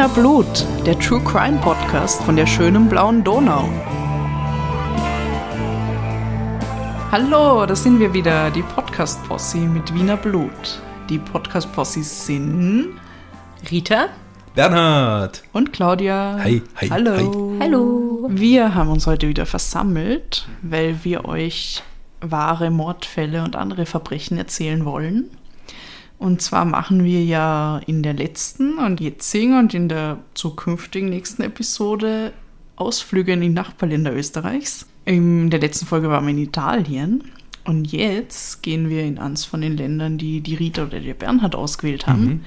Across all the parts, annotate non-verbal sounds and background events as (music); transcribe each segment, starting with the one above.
Wiener Blut, der True Crime Podcast von der schönen blauen Donau. Hallo, da sind wir wieder, die Podcast-Posse mit Wiener Blut. Die Podcast-Possis sind Rita Bernhard! und Claudia. Hi, hi, Hallo. Hallo. Wir haben uns heute wieder versammelt, weil wir euch wahre Mordfälle und andere Verbrechen erzählen wollen. Und zwar machen wir ja in der letzten und jetzigen und in der zukünftigen nächsten Episode Ausflüge in die Nachbarländer Österreichs. In der letzten Folge waren wir in Italien. Und jetzt gehen wir in eins von den Ländern, die die Rita oder der Bernhard ausgewählt haben.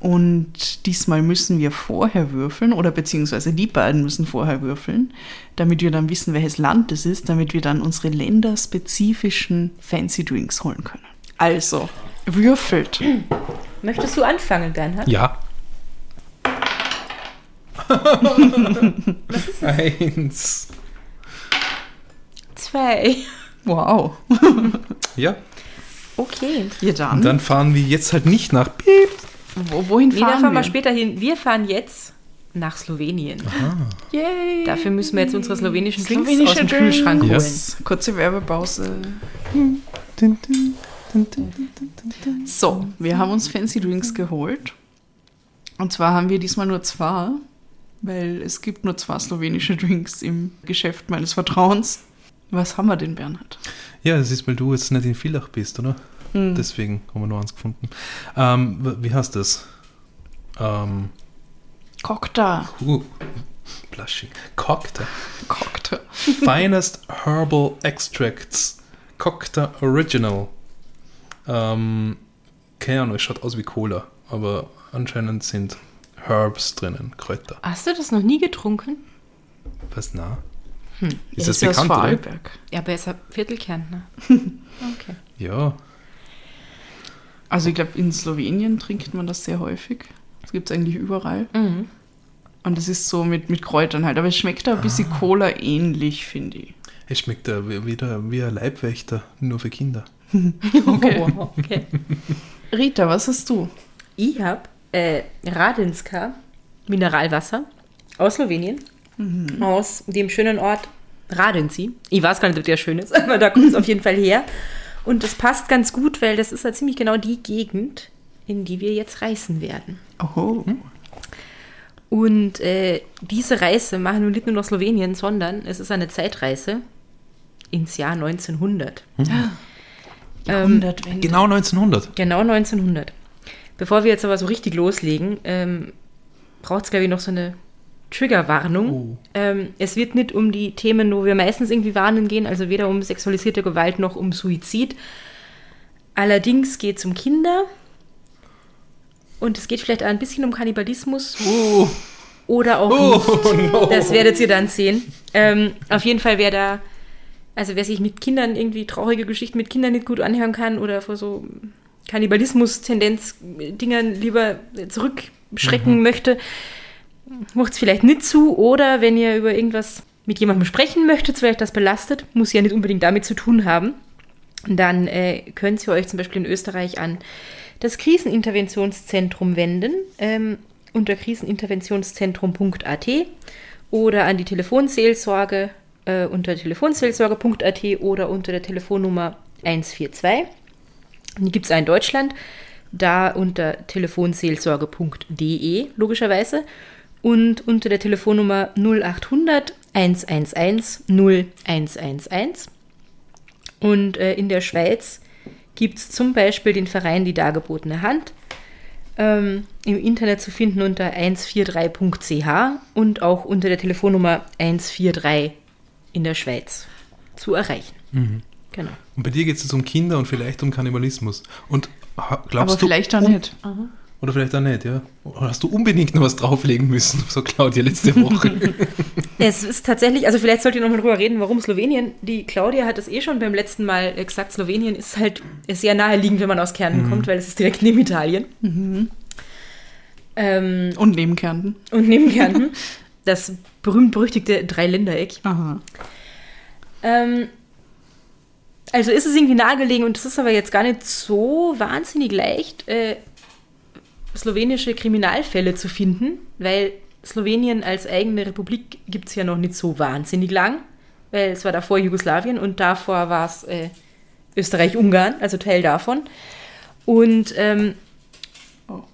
Und diesmal müssen wir vorher würfeln, oder beziehungsweise die beiden müssen vorher würfeln, damit wir dann wissen, welches Land es ist, damit wir dann unsere länderspezifischen Fancy Drinks holen können. Also, würfelt. Möchtest du anfangen, Bernhard? Ja. Eins. Zwei. Wow. Ja. Okay. Ja, dann. Und dann fahren wir jetzt halt nicht nach Piep. Wo, wohin Nee, da fahren fahren wir? wir später hin. Wir fahren jetzt nach Slowenien. Yay. Dafür müssen wir jetzt unsere slowenischen Drinks Slowenische aus dem Drinks. Kühlschrank holen. Yes. Kurze Werbepause. So, wir haben uns Fancy Drinks geholt. Und zwar haben wir diesmal nur zwei, weil es gibt nur zwei slowenische Drinks im Geschäft meines Vertrauens. Was haben wir denn, Bernhard? Ja, das ist, weil du jetzt nicht in Villach bist, oder? Hm. Deswegen haben wir nur eins gefunden. Ähm, wie heißt das? Ähm, Cocktail. uh, blushing. Cocktail. Cocktail. Finest Herbal Extracts. Cocktail Original. Ähm, keine Ahnung, es schaut aus wie Cola, aber anscheinend sind Herbs drinnen, Kräuter. Hast du das noch nie getrunken? Was, na? Hm. Ist das aus bekannt, oder? Vorarlberg. Ja, aber er ist ein Viertelkärntner. (laughs) Okay. Ja, Also ich glaube, in Slowenien trinkt man das sehr häufig. Das gibt es eigentlich überall. Mhm. Und das ist so mit, mit Kräutern halt. Aber es schmeckt da ein bisschen Cola ähnlich, finde ich. es schmeckt ja wie- wieder wie ein Leibwächter, nur für Kinder. (laughs) Okay. Wow, (laughs) okay. Rita, was hast du? Ich habe äh, Radinska Mineralwasser aus Slowenien, aus dem schönen Ort Radinci. Ich weiß gar nicht, ob der schön ist, (laughs) aber da kommt es auf jeden Fall her. Und das passt ganz gut, weil das ist ja ziemlich genau die Gegend, in die wir jetzt reisen werden. Oh. Und äh, diese Reise machen wir nicht nur nach Slowenien, sondern es ist eine Zeitreise ins Jahr 1900. (gasps) Jahrhundertwende. Genau 1900. Genau 1900. Bevor wir jetzt aber so richtig loslegen, ähm, braucht es, glaube ich, noch so eine Triggerwarnung. Oh. Ähm, es wird nicht um die Themen, wo wir meistens irgendwie warnen gehen, also weder um sexualisierte Gewalt noch um Suizid. Allerdings geht es um Kinder und es geht vielleicht auch ein bisschen um Kannibalismus Oh, oder auch oh nicht. (laughs) no. Das werdet ihr dann sehen. Ähm, auf jeden Fall, wer da, also wer sich mit Kindern irgendwie traurige Geschichten mit Kindern nicht gut anhören kann oder vor so Kannibalismus-Tendenz-Dingern lieber zurückschrecken möchte, macht es vielleicht nicht zu. Oder wenn ihr über irgendwas mit jemandem sprechen möchtet, vielleicht das belastet, muss ja nicht unbedingt damit zu tun haben, dann äh, könnt ihr euch zum Beispiel in Österreich an das Kriseninterventionszentrum wenden, ähm, unter kriseninterventionszentrum.at oder an die Telefonseelsorge äh, unter telefonseelsorge.at oder unter der Telefonnummer 142. Die gibt es auch in Deutschland, da unter telefonseelsorge.de logischerweise und unter der Telefonnummer 0800 111 0111. Und äh, in der Schweiz gibt es zum Beispiel den Verein Die Dargebotene Hand. Ähm, Im Internet zu finden unter 143.ch und auch unter der Telefonnummer 143 in der Schweiz zu erreichen. Genau. Und bei dir geht es jetzt um Kinder und vielleicht um Kannibalismus. Und glaubst Aber du. vielleicht auch nicht. Oder vielleicht auch nicht, ja. Oder hast du unbedingt noch was drauflegen müssen, (laughs) so Claudia letzte Woche? (laughs) Es ist tatsächlich, also vielleicht sollt ihr noch mal drüber reden, warum Slowenien, die Claudia hat es eh schon beim letzten Mal gesagt, Slowenien ist halt sehr naheliegend, wenn man aus Kärnten kommt, weil es ist direkt neben Italien. Ähm, Und neben Kärnten. und neben Kärnten, (laughs) das berühmt-berüchtigte Dreiländereck. Aha. Ähm, also ist es irgendwie nahegelegen und es ist aber jetzt gar nicht so wahnsinnig leicht, äh, slowenische Kriminalfälle zu finden, weil Slowenien als eigene Republik gibt es ja noch nicht so wahnsinnig lang, weil es war davor Jugoslawien und davor war es äh, Österreich-Ungarn, also Teil davon. Und ähm,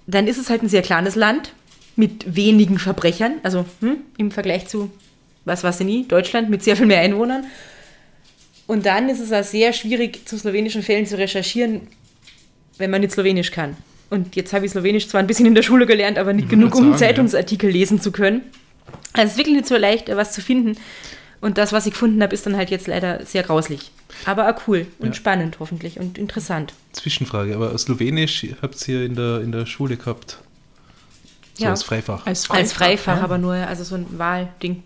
dann ist es halt ein sehr kleines Land mit wenigen Verbrechern, also hm, im Vergleich zu, was war sie nie, Deutschland mit sehr viel mehr Einwohnern. Und dann ist es auch sehr schwierig, zu slowenischen Fällen zu recherchieren, wenn man nicht Slowenisch kann. Und jetzt habe ich Slowenisch zwar ein bisschen in der Schule gelernt, aber nicht Ich genug, wollte um sagen, ja. Zeitungsartikel lesen zu können. Also es ist wirklich nicht so leicht, was zu finden. Und das, was ich gefunden habe, ist dann halt jetzt leider sehr grauslich. Aber auch cool und Ja. spannend hoffentlich und interessant. Zwischenfrage, aber Slowenisch habt ihr in der, in der Schule gehabt? So Ja. als Freifach. Als Freifach. Als Freifach, ja. aber nur, also so ein Wahlding.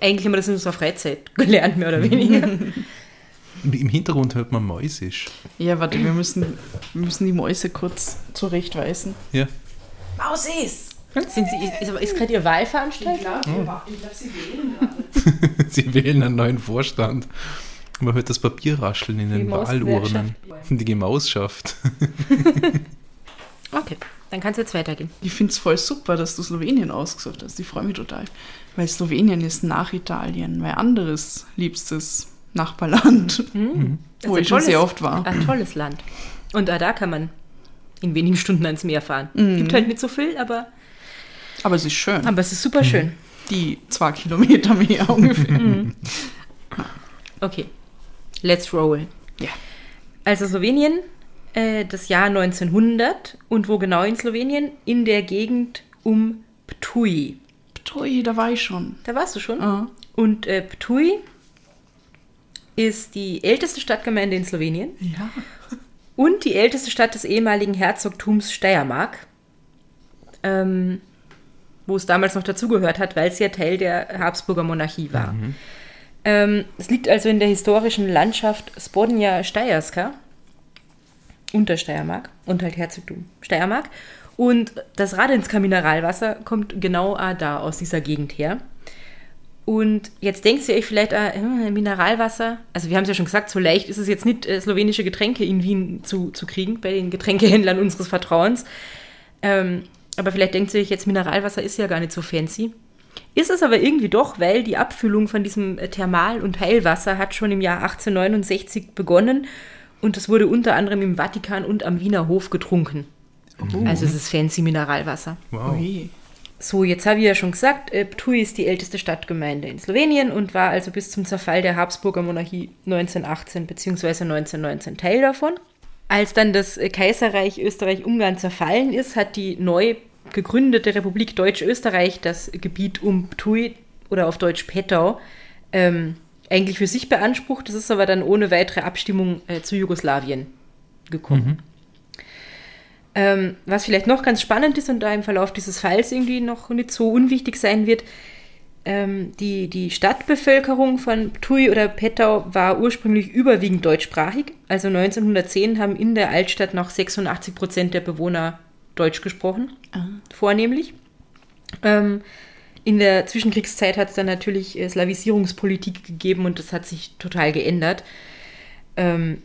Eigentlich haben wir das in unserer Freizeit gelernt, mehr oder weniger. (laughs) Im- Hintergrund hört man Mäusisch. Ja, warte, wir müssen, wir müssen die Mäuse kurz zurechtweisen. Ja. Mausis! Sind Sie, ist, ist gerade Ihr Wahlveranstaltung? glaube, sie wählen gerade. (laughs) Sie wählen einen neuen Vorstand. Man hört das Papier rascheln in den Mausgewerkschaft. Wahlurnen. Die Gemausschaft. Okay, dann kann es jetzt weitergehen. Ich finde es voll super, dass du Slowenien ausgesucht hast. Ich freue mich total. Weil Slowenien ist nach Italien, mein anderes liebstes Nachbarland, Das wo ist ich schon sehr oft war. Ein tolles Land. Und auch da kann man in wenigen Stunden ans Meer fahren. Mhm. Gibt halt nicht so viel, aber, Aber es ist schön. aber es ist super schön. Die zwei Kilometer mehr (laughs) ungefähr. Okay, let's roll. Ja. Also Slowenien, äh, das Jahr 1900 und wo genau in Slowenien? In der Gegend um Ptuj. Ptui, da war ich schon. Da warst du schon. Ah. Und äh, Ptuj ist die älteste Stadtgemeinde in Slowenien Ja. und die älteste Stadt des ehemaligen Herzogtums Steiermark, ähm, wo es damals noch dazugehört hat, weil es ja Teil der Habsburger Monarchie war. Ähm, es liegt also in der historischen Landschaft Spodnia Steierska, Untersteiermark und halt Herzogtum Steiermark. Und das Radensker Mineralwasser kommt genau äh, da aus dieser Gegend her. Und jetzt denkst du euch vielleicht, ah, äh, Mineralwasser, also wir haben es ja schon gesagt, so leicht ist es jetzt nicht, äh, slowenische Getränke in Wien zu, zu kriegen, bei den Getränkehändlern unseres Vertrauens. Ähm, aber vielleicht denkt ihr euch jetzt, Mineralwasser ist ja gar nicht so fancy. Ist es aber irgendwie doch, weil die Abfüllung von diesem äh, Thermal- und Heilwasser hat schon im Jahr 1869 begonnen und es wurde unter anderem im Vatikan und am Wiener Hof getrunken. Also es ist fancy Mineralwasser. Wow. Ui. So, jetzt habe ich ja schon gesagt, äh, Ptuj ist die älteste Stadtgemeinde in Slowenien und war also bis zum Zerfall der Habsburger Monarchie 1918 bzw. 1919 Teil davon. Als dann das äh, Kaiserreich Österreich-Ungarn zerfallen ist, hat die neu gegründete Republik Deutsch-Österreich das Gebiet um Ptuj oder auf Deutsch Pettau ähm, eigentlich für sich beansprucht. Das ist aber dann ohne weitere Abstimmung äh, zu Jugoslawien gekommen. Ähm, was vielleicht noch ganz spannend ist und da im Verlauf dieses Falls irgendwie noch nicht so unwichtig sein wird, ähm, die, die Stadtbevölkerung von Ptuj oder Pettau war ursprünglich überwiegend deutschsprachig. Also 1910 haben in der Altstadt noch 86 Prozent der Bewohner Deutsch gesprochen, vornehmlich. Ähm, in der Zwischenkriegszeit hat es dann natürlich äh, Slavisierungspolitik gegeben und das hat sich total geändert. Ähm,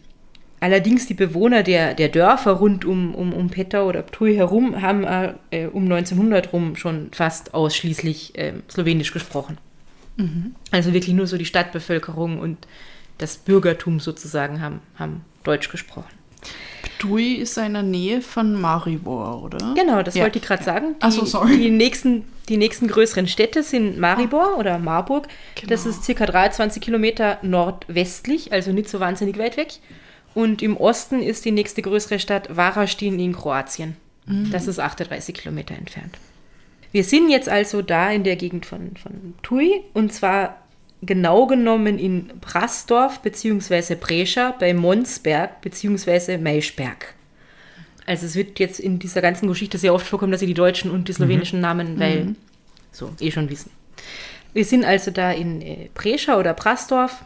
allerdings die Bewohner der, der Dörfer rund um, um, um Pettau oder Ptuj herum haben äh, um 1900 rum schon fast ausschließlich äh, Slowenisch gesprochen. Also wirklich nur so die Stadtbevölkerung und das Bürgertum sozusagen haben, haben Deutsch gesprochen. Ptui ist in der Nähe von Maribor, oder? Genau, das Ja. wollte ich gerade sagen. Die, so, sorry. Die nächsten, die nächsten größeren Städte sind Maribor oder Marburg. Das Genau. ist circa 23 Kilometer nordwestlich, also nicht so wahnsinnig weit weg. Und im Osten ist die nächste größere Stadt Varaždin in Kroatien. Das ist 38 Kilometer entfernt. Wir sind jetzt also da in der Gegend von, von Tui und zwar genau genommen in Brasdorf bzw. Brescia bei Monsberg bzw. Maischberg. Also es wird jetzt in dieser ganzen Geschichte sehr oft vorkommen, dass sie die deutschen und die slowenischen Namen, weil so eh schon wissen. Wir sind also da in äh, Brescia oder Brasdorf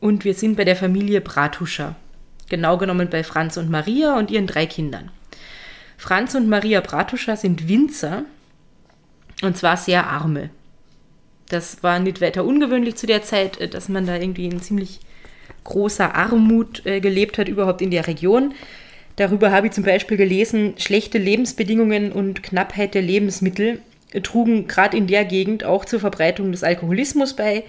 und wir sind bei der Familie Bratuscher. Genau genommen bei Franz und Maria und ihren drei Kindern. Franz und Maria Bratuscher sind Winzer und zwar sehr arme. Das war nicht weiter ungewöhnlich zu der Zeit, äh, dass man da irgendwie in ziemlich großer Armut äh, gelebt hat, überhaupt in der Region. Darüber habe ich zum Beispiel gelesen, schlechte Lebensbedingungen und Knappheit der Lebensmittel trugen gerade in der Gegend auch zur Verbreitung des Alkoholismus bei,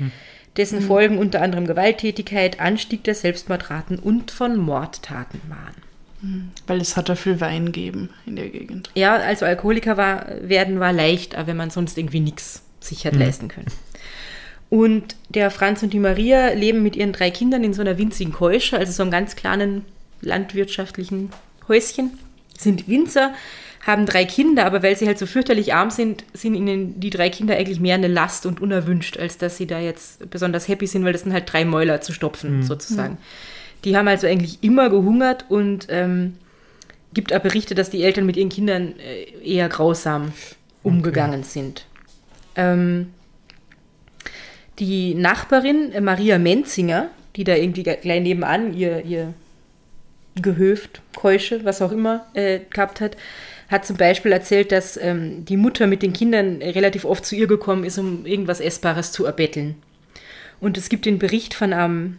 dessen Folgen unter anderem Gewalttätigkeit, Anstieg der Selbstmordraten und von Mordtaten waren. Weil es hat da viel Wein gegeben in der Gegend. Ja, also Alkoholiker war, werden war leicht, aber wenn man sonst irgendwie nichts sich hat leisten können. Und der Franz und die Maria leben mit ihren drei Kindern in so einer winzigen Keusche, also so einem ganz kleinen landwirtschaftlichen Häuschen, sind Winzer, haben drei Kinder, aber weil sie halt so fürchterlich arm sind, sind ihnen die drei Kinder eigentlich mehr eine Last und unerwünscht, als dass sie da jetzt besonders happy sind, weil das sind halt drei Mäuler zu stopfen, sozusagen. Die haben also eigentlich immer gehungert und ähm, gibt auch Berichte, dass die Eltern mit ihren Kindern äh, eher grausam umgegangen sind. Ähm, die Nachbarin äh, Maria Menzinger, die da irgendwie ge- gleich nebenan ihr, ihr Gehöft, Keusche, was auch immer, äh, gehabt hat, hat zum Beispiel erzählt, dass ähm, die Mutter mit den Kindern relativ oft zu ihr gekommen ist, um irgendwas Essbares zu erbetteln. Und es gibt den Bericht von einem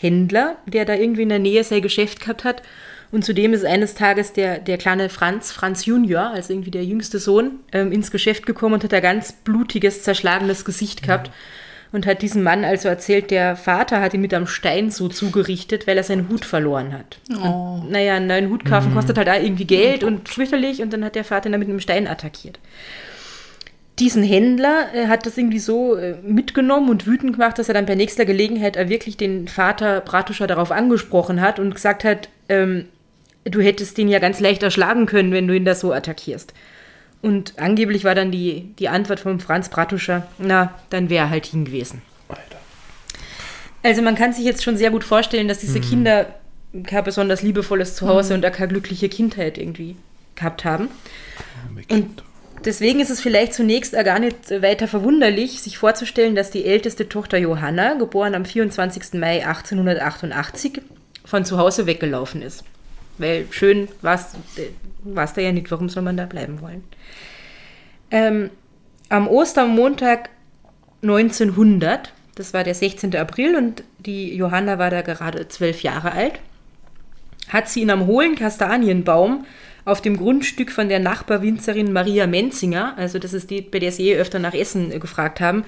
Händler, der da irgendwie in der Nähe sein Geschäft gehabt hat. Und zudem ist eines Tages der, der kleine Franz, Franz Junior, also irgendwie der jüngste Sohn, ähm, ins Geschäft gekommen und hat ein ganz blutiges, zerschlagenes Gesicht gehabt. Und hat diesem Mann also erzählt, der Vater hat ihn mit einem Stein so zugerichtet, weil er seinen Hut verloren hat. Oh. Und, naja, einen neuen Hut kaufen kostet halt auch irgendwie Geld und fürchterlich. Und dann hat der Vater ihn dann mit einem Stein attackiert diesen Händler äh, hat das irgendwie so äh, mitgenommen und wütend gemacht, dass er dann bei nächster Gelegenheit äh, wirklich den Vater Bratuscher darauf angesprochen hat und gesagt hat, ähm, du hättest den ja ganz leicht erschlagen können, wenn du ihn da so attackierst. Und angeblich war dann die, die Antwort von Franz Bratuscher, na, dann wäre er halt hin gewesen. Alter. Also man kann sich jetzt schon sehr gut vorstellen, dass diese Kinder kein besonders liebevolles Zuhause und auch keine glückliche Kindheit irgendwie gehabt haben. Und deswegen ist es vielleicht zunächst auch gar nicht weiter verwunderlich, sich vorzustellen, dass die älteste Tochter Johanna, geboren am 24. Mai 1888, von zu Hause weggelaufen ist. Weil schön war es da ja nicht, warum soll man da bleiben wollen? Ähm, am Ostermontag 1900, das war der 16. April und die Johanna war da gerade zwölf Jahre alt, hat sie in einem hohlen Kastanienbaum auf dem Grundstück von der Nachbarwinzerin Maria Menzinger, also das ist die, bei der sie eh öfter nach Essen gefragt haben,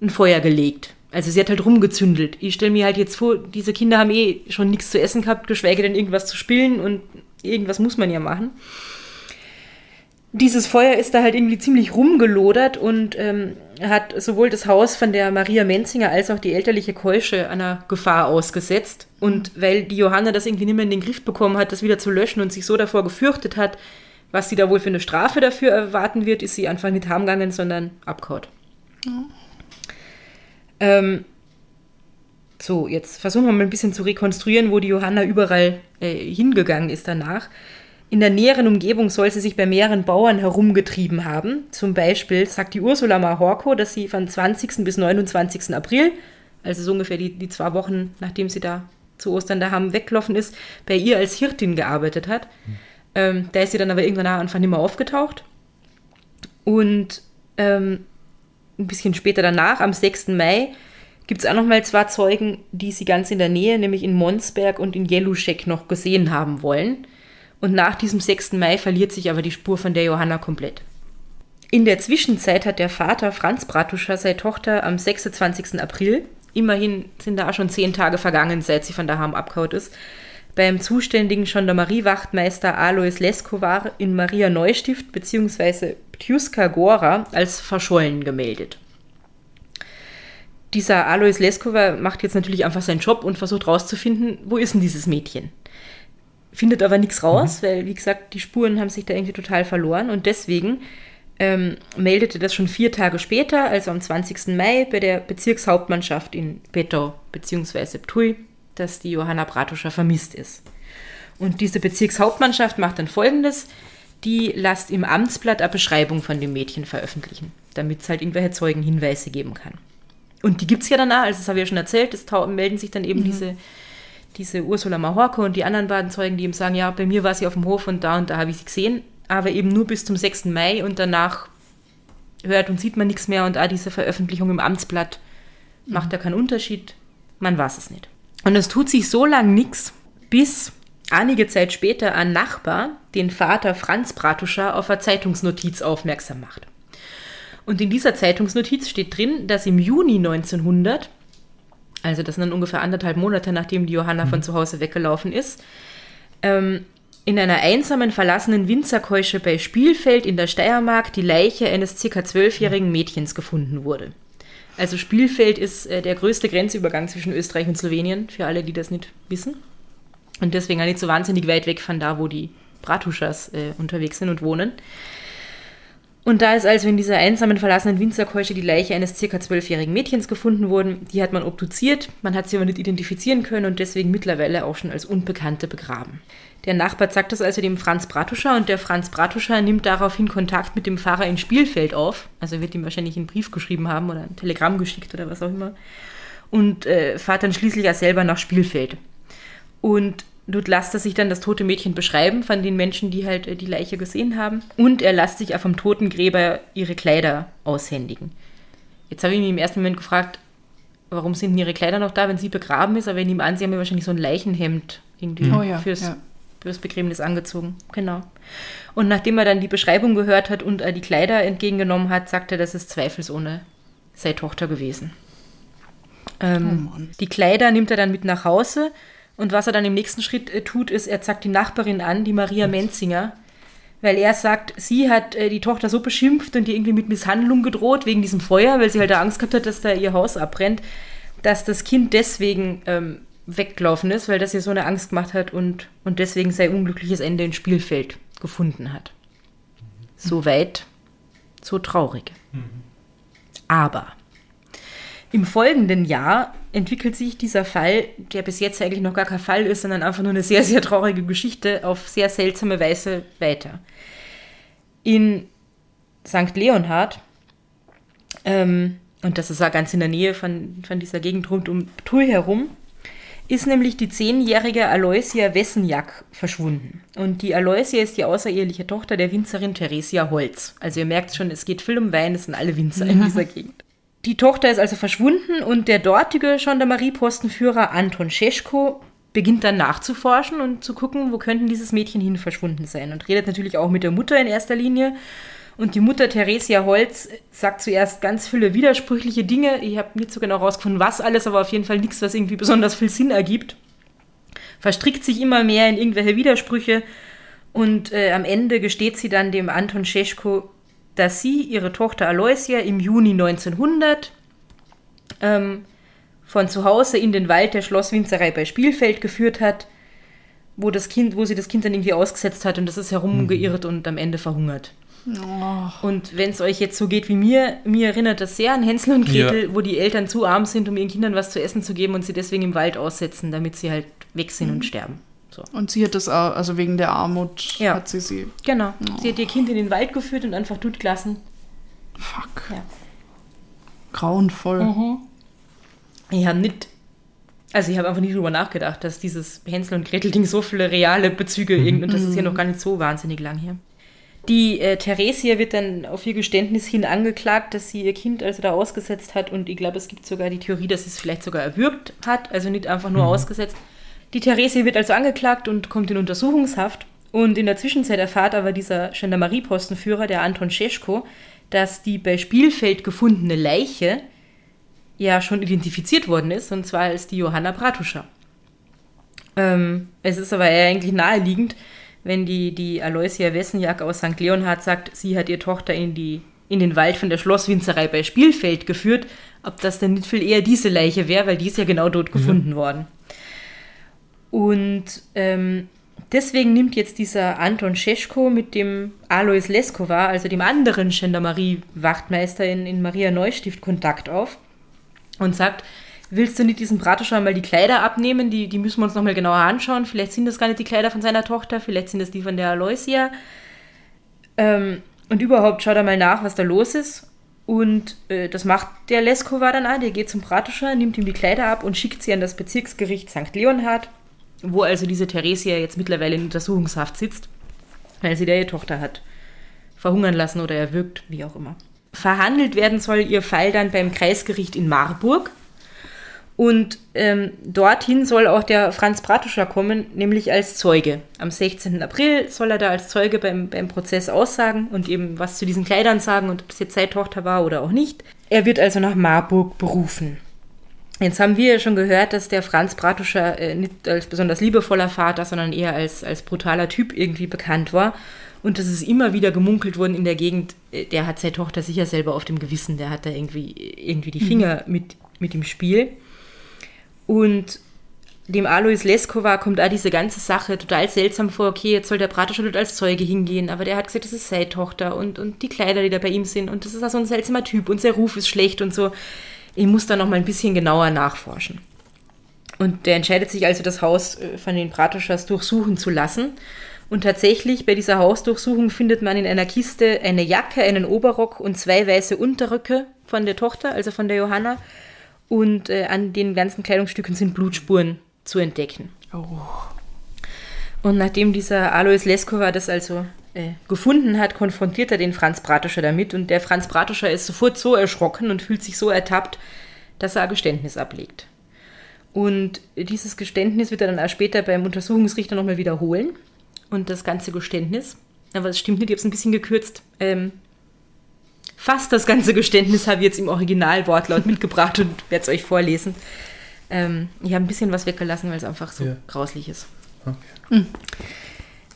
ein Feuer gelegt. Also sie hat halt rumgezündelt. Ich stelle mir halt jetzt vor, diese Kinder haben eh schon nichts zu essen gehabt, geschweige denn irgendwas zu spielen und irgendwas muss man ja machen. Dieses Feuer ist da halt irgendwie ziemlich rumgelodert und ähm, hat sowohl das Haus von der Maria Menzinger als auch die elterliche Keusche einer Gefahr ausgesetzt. Und weil die Johanna das irgendwie nicht mehr in den Griff bekommen hat, das wieder zu löschen und sich so davor gefürchtet hat, was sie da wohl für eine Strafe dafür erwarten wird, ist sie einfach nicht heimgegangen, sondern abgehauen. Ähm, so, jetzt versuchen wir mal ein bisschen zu rekonstruieren, wo die Johanna überall äh, hingegangen ist danach. In der näheren Umgebung soll sie sich bei mehreren Bauern herumgetrieben haben. Zum Beispiel sagt die Ursula Mahorko, dass sie von 20. bis 29. April, also so ungefähr die, die zwei Wochen, nachdem sie da zu Ostern daheim weggelaufen ist, bei ihr als Hirtin gearbeitet hat. Ähm, da ist sie dann aber irgendwann nach Anfang nicht mehr aufgetaucht. Und ähm, ein bisschen später danach, am 6. Mai, gibt es auch noch mal zwei Zeugen, die sie ganz in der Nähe, nämlich in Monsberg und in Jeluschek noch gesehen haben wollen. Und nach diesem 6. Mai verliert sich aber die Spur von der Johanna komplett. In der Zwischenzeit hat der Vater Franz Bratuscher seine Tochter am 26. April, immerhin sind da schon zehn Tage vergangen, seit sie von daheim abgehauen ist, beim zuständigen Gendarmeriewachtmeister Alois Leskovar in Maria Neustift bzw. Ptjuska Gora als verschollen gemeldet. Dieser Alois Leskovar macht jetzt natürlich einfach seinen Job und versucht rauszufinden, wo ist denn dieses Mädchen? Findet aber nichts raus, weil, wie gesagt, die Spuren haben sich da irgendwie total verloren und deswegen ähm, meldete das schon vier Tage später, also am 20. Mai, bei der Bezirkshauptmannschaft in Pettau bzw. Ptui, dass die Johanna Bratuscher vermisst ist. Und diese Bezirkshauptmannschaft macht dann folgendes: Die lasst im Amtsblatt eine Beschreibung von dem Mädchen veröffentlichen, damit es halt irgendwelche Zeugen Hinweise geben kann. Und die gibt es ja danach, also das habe ich ja schon erzählt, es melden sich dann eben diese, diese Ursula Mahorko und die anderen beiden Zeugen, die ihm sagen, ja, bei mir war sie auf dem Hof und da und da habe ich sie gesehen, aber eben nur bis zum 6. Mai und danach hört und sieht man nichts mehr und auch diese Veröffentlichung im Amtsblatt macht ja keinen Unterschied, man weiß es nicht. Und es tut sich so lang nichts, bis einige Zeit später ein Nachbar den Vater Franz Bratuscher auf eine Zeitungsnotiz aufmerksam macht. Und in dieser Zeitungsnotiz steht drin, dass im Juni 1900, also das sind dann ungefähr anderthalb Monate, nachdem die Johanna von zu Hause weggelaufen ist, ähm, in einer einsamen, verlassenen Winzerkeusche bei Spielfeld in der Steiermark die Leiche eines circa zwölfjährigen Mädchens gefunden wurde. Also Spielfeld ist äh, der größte Grenzübergang zwischen Österreich und Slowenien, für alle, die das nicht wissen. Und deswegen auch nicht so wahnsinnig weit weg von da, wo die Bratuschas äh, unterwegs sind und wohnen. Und da ist also in dieser einsamen, verlassenen Winzerkeusche die Leiche eines circa zwölfjährigen Mädchens gefunden worden. Die hat man obduziert, man hat sie aber nicht identifizieren können und deswegen mittlerweile auch schon als Unbekannte begraben. Der Nachbar sagt das also dem Franz Bratuscher und der Franz Bratuscher nimmt daraufhin Kontakt mit dem Pfarrer in Spielfeld auf. Also wird ihm wahrscheinlich einen Brief geschrieben haben oder ein Telegramm geschickt oder was auch immer. Und äh, fährt dann schließlich auch selber nach Spielfeld. Und dort lässt er sich dann das tote Mädchen beschreiben von den Menschen, die halt äh, die Leiche gesehen haben. Und er lässt sich auch vom Totengräber ihre Kleider aushändigen. Jetzt habe ich mich im ersten Moment gefragt, warum sind denn ihre Kleider noch da, wenn sie begraben ist? Aber wenn ihm an, sie haben ja wahrscheinlich so ein Leichenhemd irgendwie Oh ja, fürs, ja. Fürs Begräbnis angezogen. Genau. Und nachdem er dann die Beschreibung gehört hat und er die Kleider entgegengenommen hat, sagt er, das ist zweifelsohne seine Tochter gewesen. Ähm, Oh die Kleider nimmt er dann mit nach Hause und was er dann im nächsten Schritt äh, tut, ist, er zeigt die Nachbarin an, die Maria Menzinger, weil er sagt, sie hat äh, die Tochter so beschimpft und ihr irgendwie mit Misshandlung gedroht wegen diesem Feuer, weil sie halt Angst gehabt hat, dass da ihr Haus abbrennt, dass das Kind deswegen ähm, weggelaufen ist, weil das ihr so eine Angst gemacht hat und, und deswegen sein unglückliches Ende in Spielfeld gefunden hat. So weit, so traurig. Aber im folgenden Jahr entwickelt sich dieser Fall, der bis jetzt eigentlich noch gar kein Fall ist, sondern einfach nur eine sehr, sehr traurige Geschichte, auf sehr seltsame Weise weiter. In St. Leonhard, ähm, und das ist auch ganz in der Nähe von, von dieser Gegend rund um Toul herum, ist nämlich die zehnjährige Aloysia Wessenjack verschwunden. Und die Aloysia ist die außereheliche Tochter der Winzerin Theresia Holz. Also ihr merkt schon, es geht viel um Wein, es sind alle Winzer in dieser Gegend. Die Tochter ist also verschwunden und der dortige Gendarmeriepostenführer Anton Scheschko beginnt dann nachzuforschen und zu gucken, wo könnten dieses Mädchen hin verschwunden sein. Und redet natürlich auch mit der Mutter in erster Linie. Und die Mutter Theresia Holz sagt zuerst ganz viele widersprüchliche Dinge. Ich habe nicht so genau rausgefunden, was alles, aber auf jeden Fall nichts, was irgendwie besonders viel Sinn ergibt. Verstrickt sich immer mehr in irgendwelche Widersprüche. Und äh, am Ende gesteht sie dann dem Anton Scheschko, dass sie ihre Tochter Aloysia im Juni 1900 ähm, von zu Hause in den Wald der Schlosswinzerei bei Spielfeld geführt hat, wo, das kind, wo sie das Kind dann irgendwie ausgesetzt hat und das ist herumgeirrt und am Ende verhungert. Oh, Und wenn es euch jetzt so geht wie mir, mir erinnert das sehr an Hänsel und Gretel, Ja. wo die Eltern zu arm sind, um ihren Kindern was zu essen zu geben und sie deswegen im Wald aussetzen, damit sie halt weg sind und sterben. So. und sie hat das auch, also wegen der Armut Ja. hat sie sie. Genau. Sie hat ihr Kind in den Wald geführt und einfach tut gelassen. Fuck. Ja. Grauenvoll. Mhm. Ich habe nicht, also ich habe einfach nie drüber nachgedacht, dass dieses Hänsel und Gretel-Ding so viele reale Bezüge irgend und das ist ja noch gar nicht so wahnsinnig lang hier. Die äh, Theresia wird dann auf ihr Geständnis hin angeklagt, dass sie ihr Kind also da ausgesetzt hat und ich glaube, es gibt sogar die Theorie, dass sie es vielleicht sogar erwürgt hat, also nicht einfach nur ausgesetzt. Die Theresia wird also angeklagt und kommt in Untersuchungshaft und in der Zwischenzeit erfahrt aber dieser Gendarmeriepostenführer, der Anton Scheschko, dass die bei Spielfeld gefundene Leiche ja schon identifiziert worden ist, und zwar als die Johanna Bratuscher. Ähm, es ist aber eher eigentlich naheliegend, wenn die, die Aloysia Wessenjak aus St. Leonhard sagt, sie hat ihre Tochter in, die, in den Wald von der Schlosswinzerei bei Spielfeld geführt, ob das denn nicht viel eher diese Leiche wäre, weil die ist ja genau dort gefunden worden. Und ähm, deswegen nimmt jetzt dieser Anton Scheschko mit dem Alois Leskova, also dem anderen Gendarmerie-Wachtmeister in, in Maria Neustift, Kontakt auf und sagt, willst du nicht diesem Bratuscher mal die Kleider abnehmen? Die, die müssen wir uns nochmal genauer anschauen. Vielleicht sind das gar nicht die Kleider von seiner Tochter, vielleicht sind das die von der Aloysia. Ähm, und überhaupt schaut er mal nach, was da los ist. Und äh, das macht der Leskova dann auch. Der geht zum Bratuscher, nimmt ihm die Kleider ab und schickt sie an das Bezirksgericht St. Leonhard, wo also diese Theresia jetzt mittlerweile in Untersuchungshaft sitzt, weil sie da ihre Tochter hat verhungern lassen oder erwürgt, wie auch immer. Verhandelt werden soll ihr Fall dann beim Kreisgericht in Marburg. Und ähm, dorthin soll auch der Franz Bratuscher kommen, nämlich als Zeuge. Am 16. April soll er da als Zeuge beim, beim Prozess aussagen und eben was zu diesen Kleidern sagen und ob es jetzt seine Tochter war oder auch nicht. Er wird also nach Marburg berufen. Jetzt haben wir ja schon gehört, dass der Franz Bratuscher äh, nicht als besonders liebevoller Vater, sondern eher als, als brutaler Typ irgendwie bekannt war. Und das ist immer wieder gemunkelt worden in der Gegend, äh, der hat seine Tochter sicher selber auf dem Gewissen, der hat da irgendwie, irgendwie die Finger mhm. mit, mit im Spiel. Und dem Alois Leskova kommt auch diese ganze Sache total seltsam vor. Okay, jetzt soll der Prater schon als Zeuge hingehen, aber der hat gesagt, das ist seine Tochter und, und die Kleider, die da bei ihm sind und das ist auch so ein seltsamer Typ und sein Ruf ist schlecht und so. Ich muss da noch mal ein bisschen genauer nachforschen. Und der entscheidet sich also, das Haus äh, von den Pratuschas durchsuchen zu lassen. Und tatsächlich, bei dieser Hausdurchsuchung findet man in einer Kiste eine Jacke, einen Oberrock und zwei weiße Unterröcke von der Tochter, also von der Johanna und äh, an den ganzen Kleidungsstücken sind Blutspuren zu entdecken. Oh. Und nachdem dieser Alois Leskova das also äh, gefunden hat, konfrontiert er den Franz Bratuscher damit und der Franz Bratuscher ist sofort so erschrocken und fühlt sich so ertappt, dass er ein Geständnis ablegt. Und dieses Geständnis wird er dann auch später beim Untersuchungsrichter nochmal wiederholen. Und das ganze Geständnis, aber es stimmt nicht, ich habe es ein bisschen gekürzt, ähm, fast das ganze Geständnis habe ich jetzt im Originalwortlaut mitgebracht und werde es euch vorlesen. Ähm, ich habe ein bisschen was weggelassen, weil es einfach so ja. grauslich ist. Okay. Hm.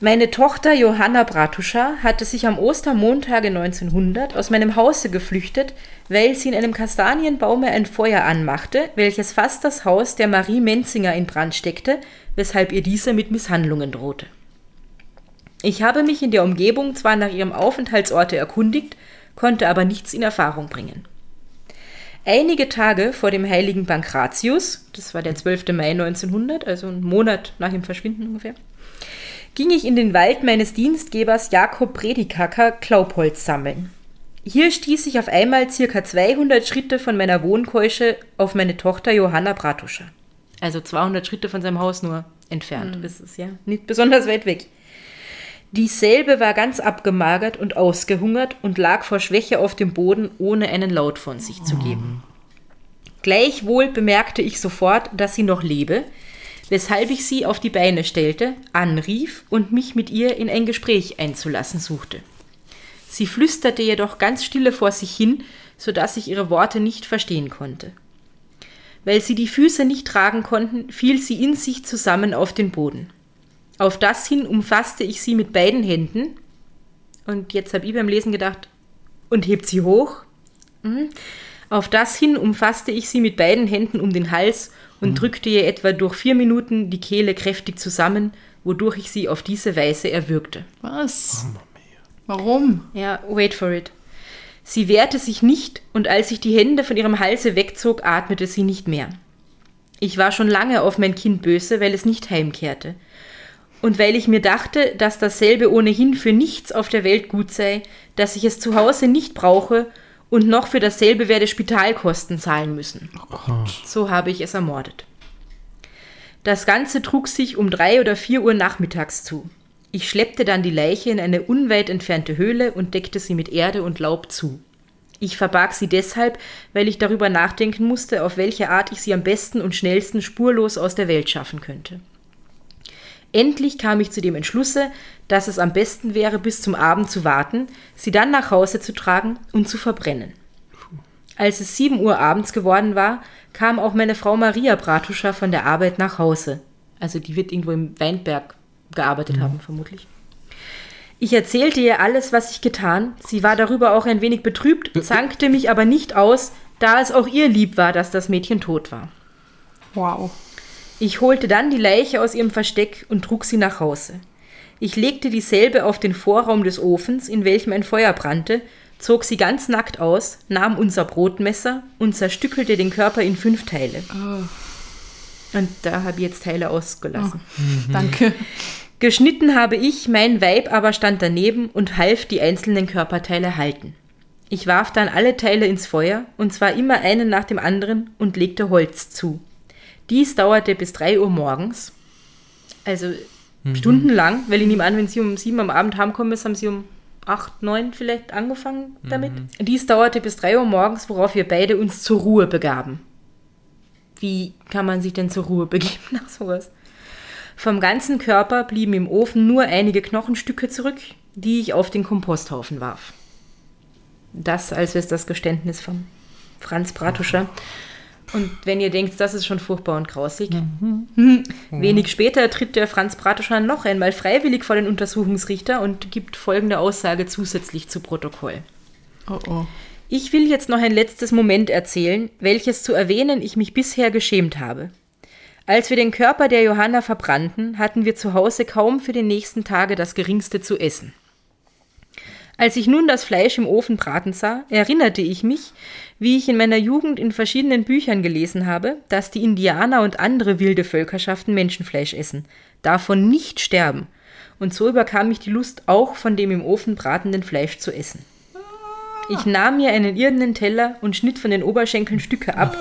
Meine Tochter Johanna Bratuscha hatte sich am Ostermontage 1900 aus meinem Hause geflüchtet, weil sie in einem Kastanienbaume ein Feuer anmachte, welches fast das Haus der Marie Menzinger in Brand steckte, weshalb ihr diese mit Misshandlungen drohte. Ich habe mich in der Umgebung zwar nach ihrem Aufenthaltsorte erkundigt, konnte aber nichts in Erfahrung bringen. Einige Tage vor dem heiligen Pankratius, das war der 12. Mai 1900, also ein Monat nach dem Verschwinden ungefähr, ging ich in den Wald meines Dienstgebers Jakob Predikacker Klaubholz sammeln. Hier stieß ich auf einmal circa 200 Schritte von meiner Wohnkeusche auf meine Tochter Johanna Bratuscher. Also 200 Schritte von seinem Haus nur entfernt. Mhm. Das ist ja nicht besonders weit weg. Dieselbe war ganz abgemagert und ausgehungert und lag vor Schwäche auf dem Boden, ohne einen Laut von sich zu geben. Gleichwohl bemerkte ich sofort, dass sie noch lebe, weshalb ich sie auf die Beine stellte, anrief und mich mit ihr in ein Gespräch einzulassen suchte. Sie flüsterte jedoch ganz stille vor sich hin, so dass ich ihre Worte nicht verstehen konnte. Weil sie die Füße nicht tragen konnten, fiel sie in sich zusammen auf den Boden. Auf das hin umfasste ich sie mit beiden Händen. Und jetzt habe ich beim Lesen gedacht, und hebt sie hoch. Mhm. Auf das hin umfasste ich sie mit beiden Händen um den Hals und mhm. drückte ihr etwa durch vier Minuten die Kehle kräftig zusammen, wodurch ich sie auf diese Weise erwürgte. Was? Warum? Ja, wait for it. Sie wehrte sich nicht, und als ich die Hände von ihrem Halse wegzog, atmete sie nicht mehr. Ich war schon lange auf mein Kind böse, weil es nicht heimkehrte. Und weil ich mir dachte, dass dasselbe ohnehin für nichts auf der Welt gut sei, dass ich es zu Hause nicht brauche und noch für dasselbe werde Spitalkosten zahlen müssen. Oh so habe ich es ermordet. Das Ganze trug sich um drei oder vier Uhr nachmittags zu. Ich schleppte dann die Leiche in eine unweit entfernte Höhle und deckte sie mit Erde und Laub zu. Ich verbarg sie deshalb, weil ich darüber nachdenken musste, auf welche Art ich sie am besten und schnellsten spurlos aus der Welt schaffen könnte. Endlich kam ich zu dem Entschlusse, dass es am besten wäre, bis zum Abend zu warten, sie dann nach Hause zu tragen und zu verbrennen. Als es sieben Uhr abends geworden war, kam auch meine Frau Maria Bratuscher von der Arbeit nach Hause. Also die wird irgendwo im Weinberg gearbeitet mhm. haben, vermutlich. Ich erzählte ihr alles, was ich getan. Sie war darüber auch ein wenig betrübt, zankte mich aber nicht aus, da es auch ihr lieb war, dass das Mädchen tot war. Wow. Ich holte dann die Leiche aus ihrem Versteck und trug sie nach Hause. Ich legte dieselbe auf den Vorraum des Ofens, in welchem ein Feuer brannte, zog sie ganz nackt aus, nahm unser Brotmesser und zerstückelte den Körper in fünf Teile. Oh. Und da habe ich jetzt Teile ausgelassen. Oh. Mhm. Danke. Geschnitten habe ich, mein Weib aber stand daneben und half die einzelnen Körperteile halten. Ich warf dann alle Teile ins Feuer, und zwar immer einen nach dem anderen, und legte Holz zu. Dies dauerte bis 3 Uhr morgens. Also mhm. stundenlang, weil ich nehme an, wenn sie um 7 am Abend heimkommen ist, haben sie um 8, 9 vielleicht angefangen damit. Mhm. Dies dauerte bis 3 Uhr morgens, worauf wir beide uns zur Ruhe begaben. Wie kann man sich denn zur Ruhe begeben nach sowas? Vom ganzen Körper blieben im Ofen nur einige Knochenstücke zurück, die ich auf den Komposthaufen warf. Das also ist das Geständnis von Franz Bratuscher. Und wenn ihr denkt, das ist schon furchtbar und grausig, (laughs) wenig später tritt der Franz Bratuscher noch einmal freiwillig vor den Untersuchungsrichter und gibt folgende Aussage zusätzlich zu Protokoll. Oh oh. Ich will jetzt noch ein letztes Moment erzählen, welches zu erwähnen ich mich bisher geschämt habe. Als wir den Körper der Johanna verbrannten, hatten wir zu Hause kaum für die nächsten Tage das geringste zu essen. Als ich nun das Fleisch im Ofen braten sah, erinnerte ich mich, wie ich in meiner Jugend in verschiedenen Büchern gelesen habe, dass die Indianer und andere wilde Völkerschaften Menschenfleisch essen, davon nicht sterben. Und so überkam mich die Lust, auch von dem im Ofen bratenden Fleisch zu essen. Ich nahm mir einen irdenen Teller und schnitt von den Oberschenkeln Stücke ab,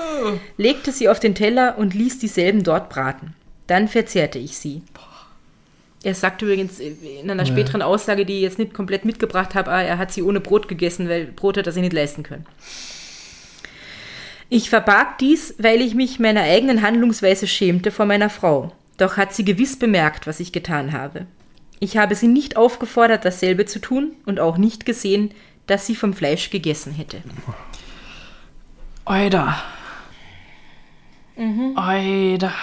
legte sie auf den Teller und ließ dieselben dort braten. Dann verzehrte ich sie. Er sagt übrigens in einer späteren Aussage, die ich jetzt nicht komplett mitgebracht habe, ah, er hat sie ohne Brot gegessen, weil Brot hat er sich nicht leisten können. Ich verbarg dies, weil ich mich meiner eigenen Handlungsweise schämte vor meiner Frau. Doch hat sie gewiss bemerkt, was ich getan habe. Ich habe sie nicht aufgefordert, dasselbe zu tun und auch nicht gesehen, dass sie vom Fleisch gegessen hätte. Oida. Oida.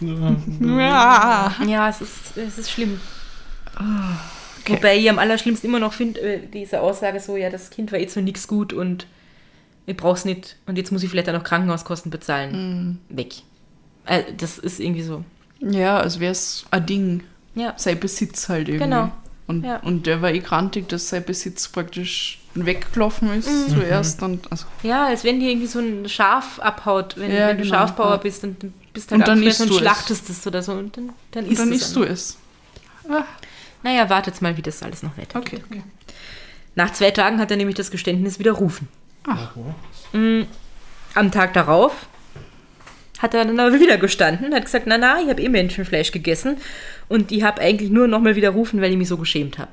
Ja. Ja, es ist, es ist schlimm. Wobei ich am allerschlimmsten immer noch finde, äh, diese Aussage so, ja, das Kind war eh zu nichts gut und ich brauch's nicht und jetzt muss ich vielleicht auch noch Krankenhauskosten bezahlen. Weg. Äh, das ist irgendwie so. Ja, als wäre es ein Ding. Ja. Sein Besitz halt irgendwie. Genau. Und, Ja. und der war eh grantig, dass sein Besitz praktisch weggelaufen ist Mhm. zuerst. Und, also, Ja, als wenn dir irgendwie so ein Schaf abhaut, wenn, Ja, wenn du genau, Schafbauer ja. bist und bist Und halt dann angefressen isst und du es. schlachtest es oder so und dann, dann und isst dann isst du es. Naja, wartet mal, wie das alles noch weitergeht. Okay, okay. Nach zwei Tagen hat er nämlich das Geständnis widerrufen. Ach. Am Tag darauf hat er dann aber wieder gestanden, hat gesagt, na na, ich habe eh Menschenfleisch gegessen und ich habe eigentlich nur nochmal widerrufen, weil ich mich so geschämt habe.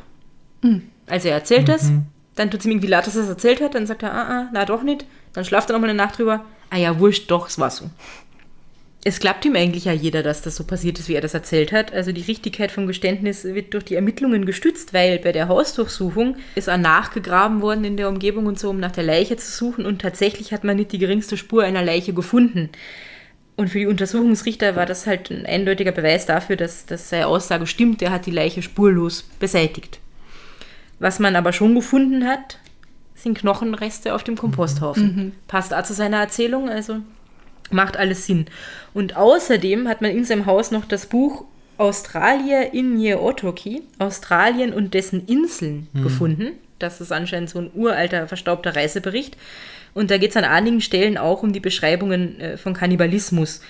Also er erzählt das, dann tut es ihm irgendwie leid, dass er es erzählt hat, dann sagt er, ah, ah, na doch nicht, dann schlaft er nochmal eine Nacht drüber, ah ja, wurscht, doch, es war so. Es glaubt ihm eigentlich ja jeder, dass das so passiert ist, wie er das erzählt hat. Also die Richtigkeit vom Geständnis wird durch die Ermittlungen gestützt, weil bei der Hausdurchsuchung ist er nachgegraben worden in der Umgebung und so, um nach der Leiche zu suchen und tatsächlich hat man nicht die geringste Spur einer Leiche gefunden. Und für die Untersuchungsrichter war das halt ein eindeutiger Beweis dafür, dass, dass seine Aussage stimmt, er hat die Leiche spurlos beseitigt. Was man aber schon gefunden hat, sind Knochenreste auf dem Komposthaufen. Passt auch zu seiner Erzählung, also macht alles Sinn. Und außerdem hat man in seinem Haus noch das Buch Australia in Otoki, Australien und dessen Inseln gefunden. Das ist anscheinend so ein uralter, verstaubter Reisebericht. Und da geht es an einigen Stellen auch um die Beschreibungen äh, von Kannibalismus.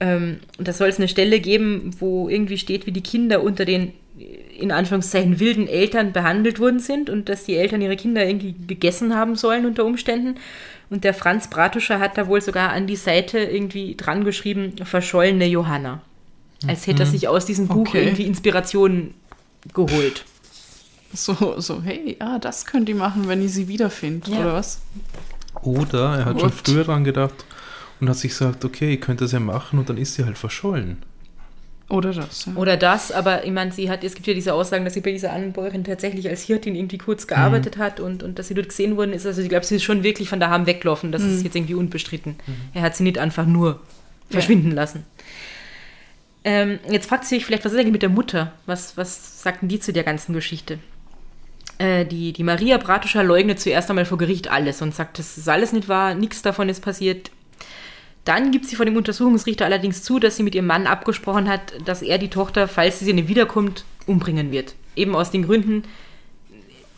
Ähm, und da soll es eine Stelle geben, wo irgendwie steht, wie die Kinder unter den äh, in Anführungszeichen wilden Eltern behandelt worden sind und dass die Eltern ihre Kinder irgendwie gegessen haben sollen unter Umständen. Und der Franz Bratuscher hat da wohl sogar an die Seite irgendwie dran geschrieben, verschollene Johanna. Als hätte er sich aus diesem Buch Okay. irgendwie Inspiration geholt. So, so, hey, ja, das könnt ihr machen, wenn ihr sie wiederfindet, Ja. oder was? Oder er hat schon What? früher dran gedacht und hat sich gesagt, okay, ich könnte das ja machen und dann ist sie halt verschollen. Oder das, ja. Oder das, aber ich meine, sie hat, es gibt ja diese Aussagen, dass sie bei dieser Anbäuerin tatsächlich als Hirtin irgendwie kurz gearbeitet hat und, und dass sie dort gesehen worden ist. Also ich glaube, sie ist schon wirklich von daheim weggelaufen. Das ist jetzt irgendwie unbestritten. Er hat sie nicht einfach nur verschwinden lassen. Ähm, jetzt fragt sie sich vielleicht, was ist eigentlich mit der Mutter? Was, was sagten die zu der ganzen Geschichte? Äh, die, die Maria Bratuscher leugnet zuerst einmal vor Gericht alles und sagt, das ist alles nicht wahr, nichts davon ist passiert. Dann gibt sie vor dem Untersuchungsrichter allerdings zu, dass sie mit ihrem Mann abgesprochen hat, dass er die Tochter, falls sie nicht wiederkommt, umbringen wird. Eben aus den Gründen,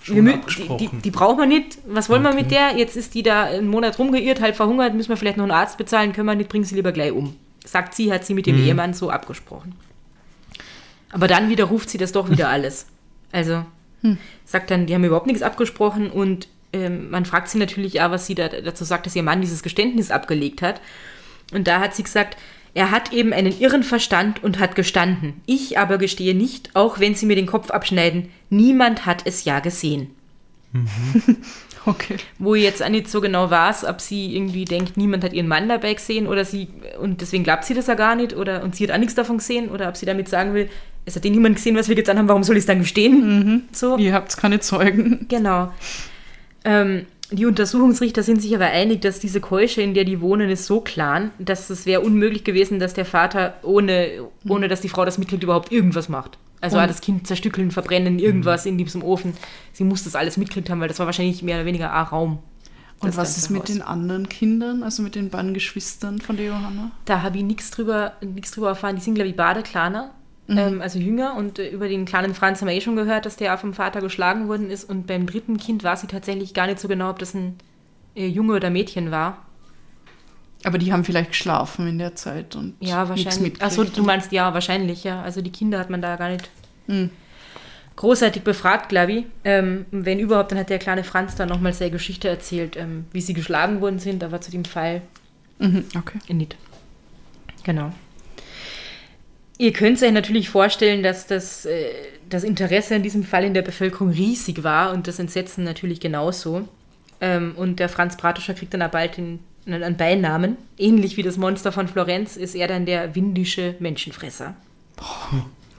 Schon wir die, die, die braucht man nicht. Was wollen wir Okay. mit der? Jetzt ist die da einen Monat rumgeirrt, halb verhungert, müssen wir vielleicht noch einen Arzt bezahlen, können wir nicht, bringen sie lieber gleich um. Sagt sie, hat sie mit dem Mhm. Ehemann so abgesprochen. Aber dann widerruft sie das doch wieder (laughs) alles. Also sagt dann, die haben überhaupt nichts abgesprochen und ähm, man fragt sie natürlich ja, was sie da, dazu sagt, dass ihr Mann dieses Geständnis abgelegt hat. Und da hat sie gesagt, er hat eben einen irren Verstand und hat gestanden. Ich aber gestehe nicht, auch wenn sie mir den Kopf abschneiden, niemand hat es ja gesehen. (laughs) Okay. wo ich jetzt auch nicht so genau weiß, ob sie irgendwie denkt, niemand hat ihren Mann dabei gesehen oder sie, und deswegen glaubt sie das ja gar nicht, oder und sie hat auch nichts davon gesehen, oder ob sie damit sagen will, es hat eh niemand gesehen, was wir getan haben, warum soll ich es dann gestehen? So. Ihr habt keine Zeugen. Genau. Ähm, die Untersuchungsrichter sind sich aber einig, dass diese Keusche, in der die wohnen, ist so klein, dass es wäre unmöglich gewesen, dass der Vater, ohne, ohne dass die Frau das mitkriegt, überhaupt irgendwas macht. Also Und- das Kind zerstückeln, verbrennen, irgendwas in diesem Ofen. Sie muss das alles mitkriegt haben, weil das war wahrscheinlich mehr oder weniger ein Raum. Und was ist mit Haus. den anderen Kindern, also mit den beiden Geschwistern von der Johanna? Da habe ich nichts drüber, drüber erfahren. Die sind, glaube ich, beide kleiner, ähm, also jünger. Und äh, über den kleinen Franz haben wir eh schon gehört, dass der vom Vater geschlagen worden ist. Und beim dritten Kind war sie tatsächlich gar nicht so genau, ob das ein äh, Junge oder Mädchen war. Aber die haben vielleicht geschlafen in der Zeit und Ja, nichts wahrscheinlich. Achso, mitgekriegt. du meinst ja, wahrscheinlich, ja. Also die Kinder hat man da gar nicht Hm. großartig befragt, glaube ich. Ähm, wenn überhaupt, dann hat der kleine Franz dann nochmal seine Geschichte erzählt, ähm, wie sie geschlagen worden sind, aber zu dem Fall Mhm, okay. nicht. Genau. Ihr könnt euch natürlich vorstellen, dass das, äh, das Interesse in diesem Fall in der Bevölkerung riesig war und das Entsetzen natürlich genauso. Ähm, und der Franz Bratuscher kriegt dann auch bald den, einen Beinamen. Ähnlich wie das Monster von Florenz ist er dann der windische Menschenfresser.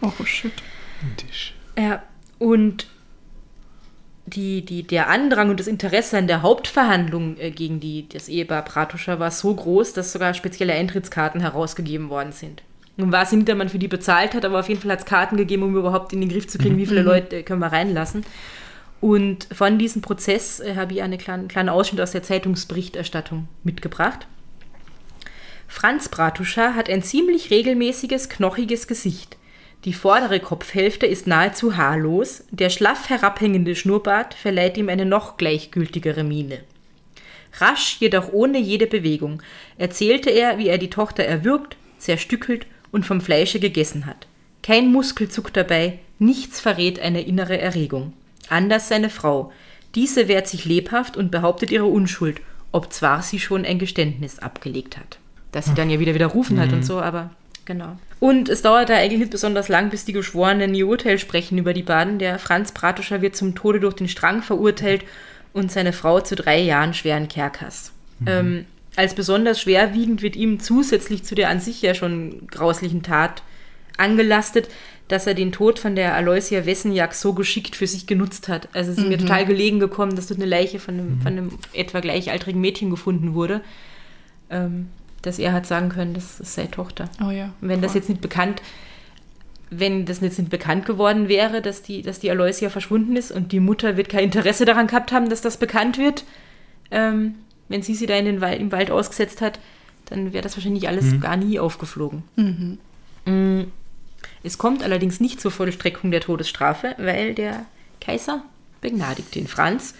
Oh, shit. Tisch. Ja, und die, die, der Andrang und das Interesse an der Hauptverhandlung äh, gegen die, das Ehepaar Pratuscher war so groß, dass sogar spezielle Eintrittskarten herausgegeben worden sind. Ob man für die bezahlt hat, aber auf jeden Fall hat es Karten gegeben, um überhaupt in den Griff zu kriegen, wie viele Leute äh, können wir reinlassen. Und von diesem Prozess äh, habe ich einen kleinen, kleinen Ausschnitt aus der Zeitungsberichterstattung mitgebracht. Franz Bratuscher hat ein ziemlich regelmäßiges, knochiges Gesicht. Die vordere Kopfhälfte ist nahezu haarlos, der schlaff herabhängende Schnurrbart verleiht ihm eine noch gleichgültigere Miene. Rasch, jedoch ohne jede Bewegung, erzählte er, wie er die Tochter erwürgt, zerstückelt und vom Fleische gegessen hat. Kein Muskel zuckt dabei, nichts verrät eine innere Erregung. Anders seine Frau. Diese wehrt sich lebhaft und behauptet ihre Unschuld, obzwar sie schon ein Geständnis abgelegt hat. Dass sie dann ja wieder widerrufen hat und so, aber genau. Und es dauert da eigentlich nicht besonders lang, bis die Geschworenen ihr Urteil sprechen über die Baden. Der Franz Bratuscher wird zum Tode durch den Strang verurteilt und seine Frau zu drei Jahren schweren Kerkers. Ähm, als besonders schwerwiegend wird ihm zusätzlich zu der an sich ja schon grauslichen Tat angelastet, dass er den Tod von der Aloysia Wessenjak so geschickt für sich genutzt hat. Also es ist mir total gelegen gekommen, dass dort eine Leiche von einem, von einem etwa gleichaltrigen Mädchen gefunden wurde, ähm, dass er hat sagen können, das ist seine Tochter. Oh ja. Und wenn das voll. jetzt nicht bekannt, wenn das jetzt nicht bekannt geworden wäre, dass die, dass die Aloysia verschwunden ist und die Mutter wird kein Interesse daran gehabt haben, dass das bekannt wird, ähm, wenn sie sie da in den Wald, im Wald ausgesetzt hat, dann wäre das wahrscheinlich alles gar nie aufgeflogen. Mm. Es kommt allerdings nicht zur Vollstreckung der Todesstrafe, weil der Kaiser begnadigt den Franz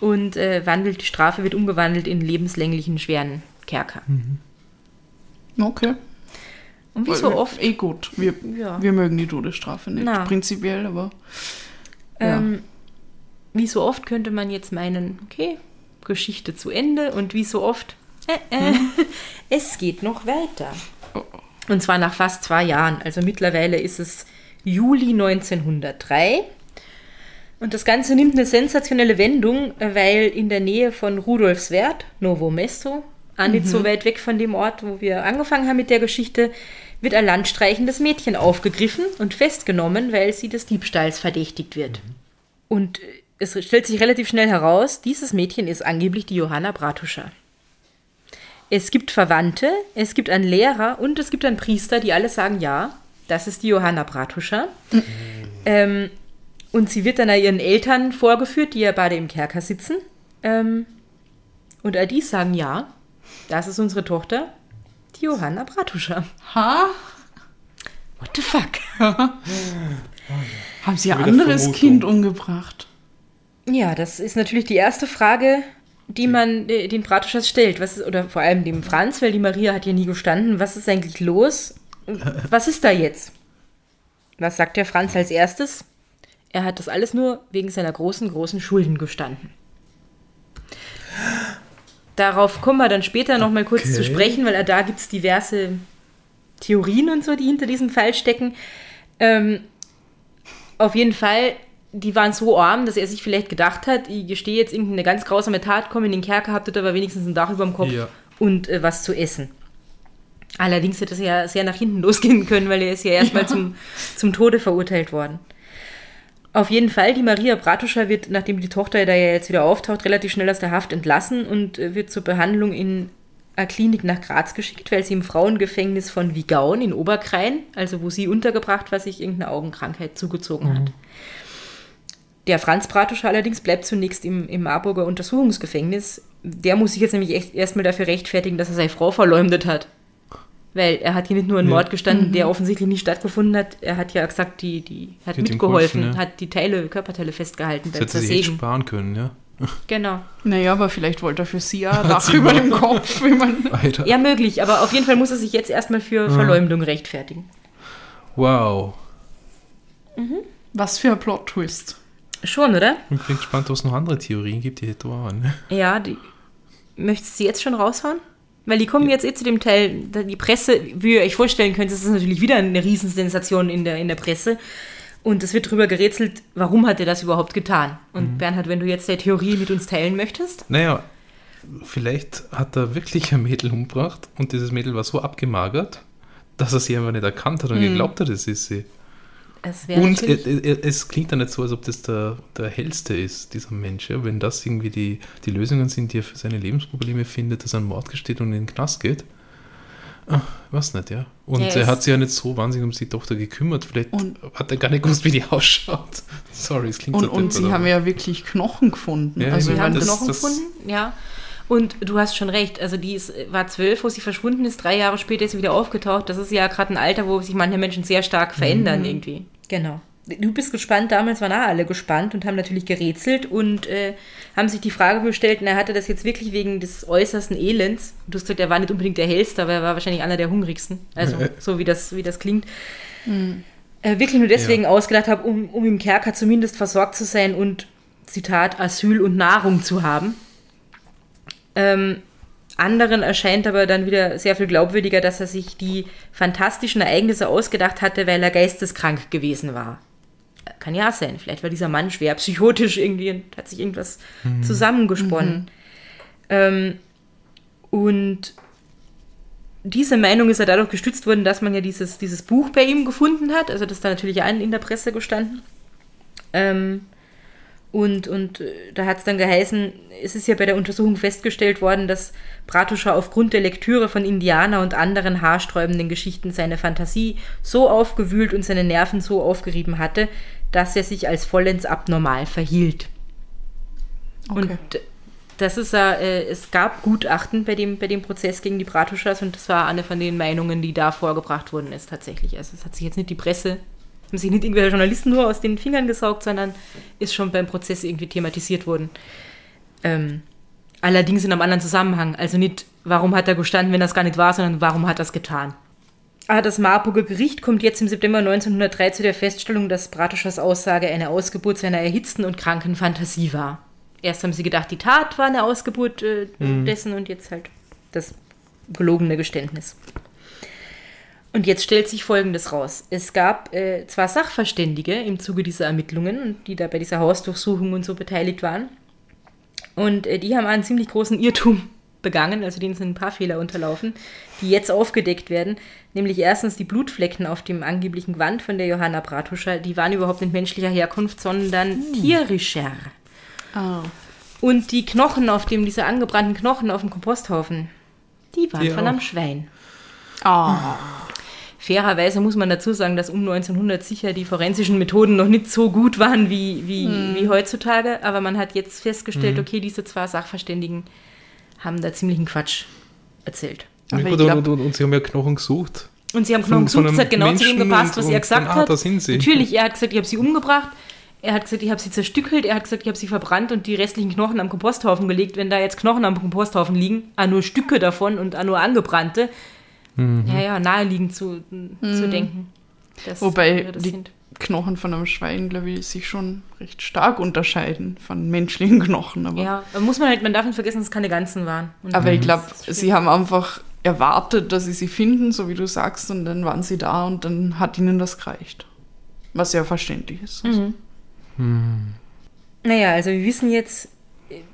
und äh, wandelt, die Strafe wird umgewandelt in lebenslänglichen schweren Kerker. Okay. Und wie so oft Eh gut. Wir, Ja. wir mögen die Todesstrafe nicht. Na. Prinzipiell, aber. Ja. Ähm, wie so oft könnte man jetzt meinen, okay, Geschichte zu Ende und wie so oft, äh, äh, (laughs) es geht noch weiter. Oh, Und zwar nach fast zwei Jahren. Also mittlerweile ist es Juli 1903. Und das Ganze nimmt eine sensationelle Wendung, äh, weil in der Nähe von Rudolfswerth, Novo Mesto, auch nicht so weit weg von dem Ort, wo wir angefangen haben mit der Geschichte, wird ein landstreichendes Mädchen aufgegriffen und festgenommen, weil sie des Diebstahls verdächtigt wird. Und äh, es stellt sich relativ schnell heraus, dieses Mädchen ist angeblich die Johanna Bratuscher. Es gibt Verwandte, es gibt einen Lehrer und es gibt einen Priester, die alle sagen, ja, das ist die Johanna Bratuscher. Ähm, und sie wird dann ihren Eltern vorgeführt, die ja beide im Kerker sitzen. Ähm, und all die sagen, ja, das ist unsere Tochter, die Johanna Bratuscher. Ha? What the fuck? (laughs) Haben sie ein anderes Vermutung. Kind umgebracht? Ja, das ist natürlich die erste Frage, die man den Bratuschers stellt. Was ist, oder vor allem dem Franz, weil die Maria hat ja nie gestanden. Was ist eigentlich los? (laughs) Was ist da jetzt? Was sagt der Franz als erstes? Er hat das alles nur wegen seiner großen, großen Schulden gestanden. Darauf kommen wir dann später noch mal kurz Okay. zu sprechen, weil da gibt es diverse Theorien und so, die hinter diesem Fall stecken. Ähm, auf jeden Fall die waren so arm, dass er sich vielleicht gedacht hat, ich gestehe jetzt irgendeine ganz grausame Tat, komme in den Kerker, habt ihr aber wenigstens ein Dach über dem Kopf Ja. und äh, was zu essen. Allerdings hätte es ja sehr nach hinten (laughs) losgehen können, weil er ist ja erstmal zum, zum Tode verurteilt worden. Auf jeden Fall, die Maria Bratuscha wird, nachdem die Tochter da ja jetzt wieder auftaucht, relativ schnell aus der Haft entlassen und äh, wird zur Behandlung in eine Klinik nach Graz geschickt, weil sie im Frauengefängnis von Wigaun in Oberkrain, also wo sie untergebracht war, sich irgendeine Augenkrankheit zugezogen hat. Der Franz Bratuscher allerdings bleibt zunächst im, im Marburger Untersuchungsgefängnis. Der muss sich jetzt nämlich echt erstmal dafür rechtfertigen, dass er seine Frau verleumdet hat. Weil er hat hier nicht nur einen Ja. Mord gestanden, der offensichtlich nicht stattgefunden hat. Er hat ja gesagt, die, die hat Die mitgeholfen, geholfen, ja. hat die Teile, Körperteile festgehalten Das hätte sie sparen können, ja. Genau. Naja, aber vielleicht wollte er für sie ja Dach sie über dem Kopf, (laughs) wie man. Alter. Ja, möglich, aber auf jeden Fall muss er sich jetzt erstmal für Verleumdung rechtfertigen. Wow. Was für ein Plot-Twist. Schon, oder? Ich bin gespannt, ob es noch andere Theorien gibt, die hätte auch ne? Ja, die. Möchtest du sie jetzt schon raushauen? Weil die kommen jetzt eh zu dem Teil, die Presse, wie ihr euch vorstellen könnt, das ist natürlich wieder eine Riesensensation in der, in der Presse. Und es wird darüber gerätselt, warum hat er das überhaupt getan? Und Bernhard, wenn du jetzt der Theorie mit uns teilen möchtest. Naja, vielleicht hat er wirklich ein Mädel umgebracht und dieses Mädel war so abgemagert, dass er sie einfach nicht erkannt hat und geglaubt hat, es ist sie. Und es, klingt dann nicht so, als ob das der, der hellste ist, dieser Mensch. Ja? Wenn das irgendwie die, die Lösungen sind, die er für seine Lebensprobleme findet, dass er einen Mord gesteht und in den Knast geht. Ah, weiß nicht, ja. Und Ja, er hat sich ja nicht so wahnsinnig um die Tochter gekümmert. Vielleicht Und- hat er gar nicht gewusst, wie die ausschaut. Sorry, es klingt Und, so und deppert, sie aber- haben ja wirklich Knochen gefunden. Ja, also Sie haben das- Knochen das- gefunden, ja. Und du hast schon recht, also die ist, war zwölf, wo sie verschwunden ist, drei Jahre später ist sie wieder aufgetaucht. Das ist ja gerade ein Alter, wo sich manche Menschen sehr stark verändern irgendwie. Genau. Du bist gespannt, damals waren auch alle gespannt und haben natürlich gerätselt und äh, haben sich die Frage gestellt, na, hat er das jetzt wirklich wegen des äußersten Elends? Du hast gesagt, er war nicht unbedingt der hellste, aber er war wahrscheinlich einer der hungrigsten. Also (laughs) so wie das, wie das klingt. Äh, wirklich nur deswegen ausgedacht habe, um, um im Kerker zumindest versorgt zu sein und, Zitat, Asyl und Nahrung zu haben. Ähm, anderen erscheint aber dann wieder sehr viel glaubwürdiger, dass er sich die fantastischen Ereignisse ausgedacht hatte, weil er geisteskrank gewesen war. Kann ja sein. Vielleicht war dieser Mann schwer psychotisch irgendwie und hat sich irgendwas zusammengesponnen. Ähm, und diese Meinung ist ja dadurch gestützt worden, dass man ja dieses, dieses Buch bei ihm gefunden hat. Also das ist da natürlich ein in der Presse gestanden. Ähm, und, und äh, da hat es dann geheißen, es ist ja bei der Untersuchung festgestellt worden, dass Bratuscher aufgrund der Lektüre von Indianer und anderen haarsträubenden Geschichten seine Fantasie so aufgewühlt und seine Nerven so aufgerieben hatte, dass er sich als vollends abnormal verhielt. Und das ist ja, äh, es gab Gutachten bei dem, bei dem Prozess gegen die Bratuschas und das war eine von den Meinungen, die da vorgebracht worden ist tatsächlich. Also es hat sich jetzt nicht die Presse, haben sich nicht irgendwelche Journalisten nur aus den Fingern gesaugt, sondern ist schon beim Prozess irgendwie thematisiert worden. Ähm, allerdings in einem anderen Zusammenhang. Also nicht, warum hat er gestanden, wenn das gar nicht war, sondern warum hat er es getan. Aber das Marburger Gericht kommt jetzt im September 1903 zu der Feststellung, dass Bratuschers Aussage eine Ausgeburt seiner erhitzten und kranken Fantasie war. Erst haben sie gedacht, die Tat war eine Ausgeburt äh, dessen und jetzt halt das gelogene Geständnis. Und jetzt stellt sich Folgendes raus. Es gab äh, zwar Sachverständige im Zuge dieser Ermittlungen, die da bei dieser Hausdurchsuchung und so beteiligt waren. Und äh, die haben einen ziemlich großen Irrtum (laughs) begangen, also denen sind ein paar Fehler unterlaufen, die jetzt aufgedeckt werden. Nämlich erstens die Blutflecken auf dem angeblichen Gewand von der Johanna Bratuscher, die waren überhaupt nicht menschlicher Herkunft, sondern tierischer. Ah. Und die Knochen auf dem, diese angebrannten Knochen auf dem Komposthaufen, die waren Die von auch. einem Schwein. Ah. Fairerweise muss man dazu sagen, dass um 1900 sicher die forensischen Methoden noch nicht so gut waren wie, wie, wie heutzutage. Aber man hat jetzt festgestellt, okay, diese zwei Sachverständigen haben da ziemlichen Quatsch erzählt. Aber Ja, ich gut, glaub- und, und, und sie haben ja Knochen gesucht. Und sie haben Knochen gesucht, es hat genau zu dem Menschen gepasst, was und er gesagt ah, hat. da sind sie. Natürlich, er hat gesagt, ich habe sie umgebracht. Er hat gesagt, ich habe sie zerstückelt. Er hat gesagt, ich habe sie verbrannt und die restlichen Knochen am Komposthaufen gelegt. Wenn da jetzt Knochen am Komposthaufen liegen, ah, nur Stücke davon und ah, nur angebrannte, Mhm. ja, ja, naheliegend zu, zu denken. dass Wobei die sind. Knochen von einem Schwein, glaube ich, sich schon recht stark unterscheiden von menschlichen Knochen. Aber, Ja, muss man halt, man darf nicht vergessen, dass es keine ganzen waren. Und aber ich glaube, ist schwierig. sie haben einfach erwartet, dass sie sie finden, so wie du sagst, und dann waren sie da und dann hat ihnen das gereicht. Was ja verständlich ist. Also, Mhm. Naja, also wir wissen jetzt,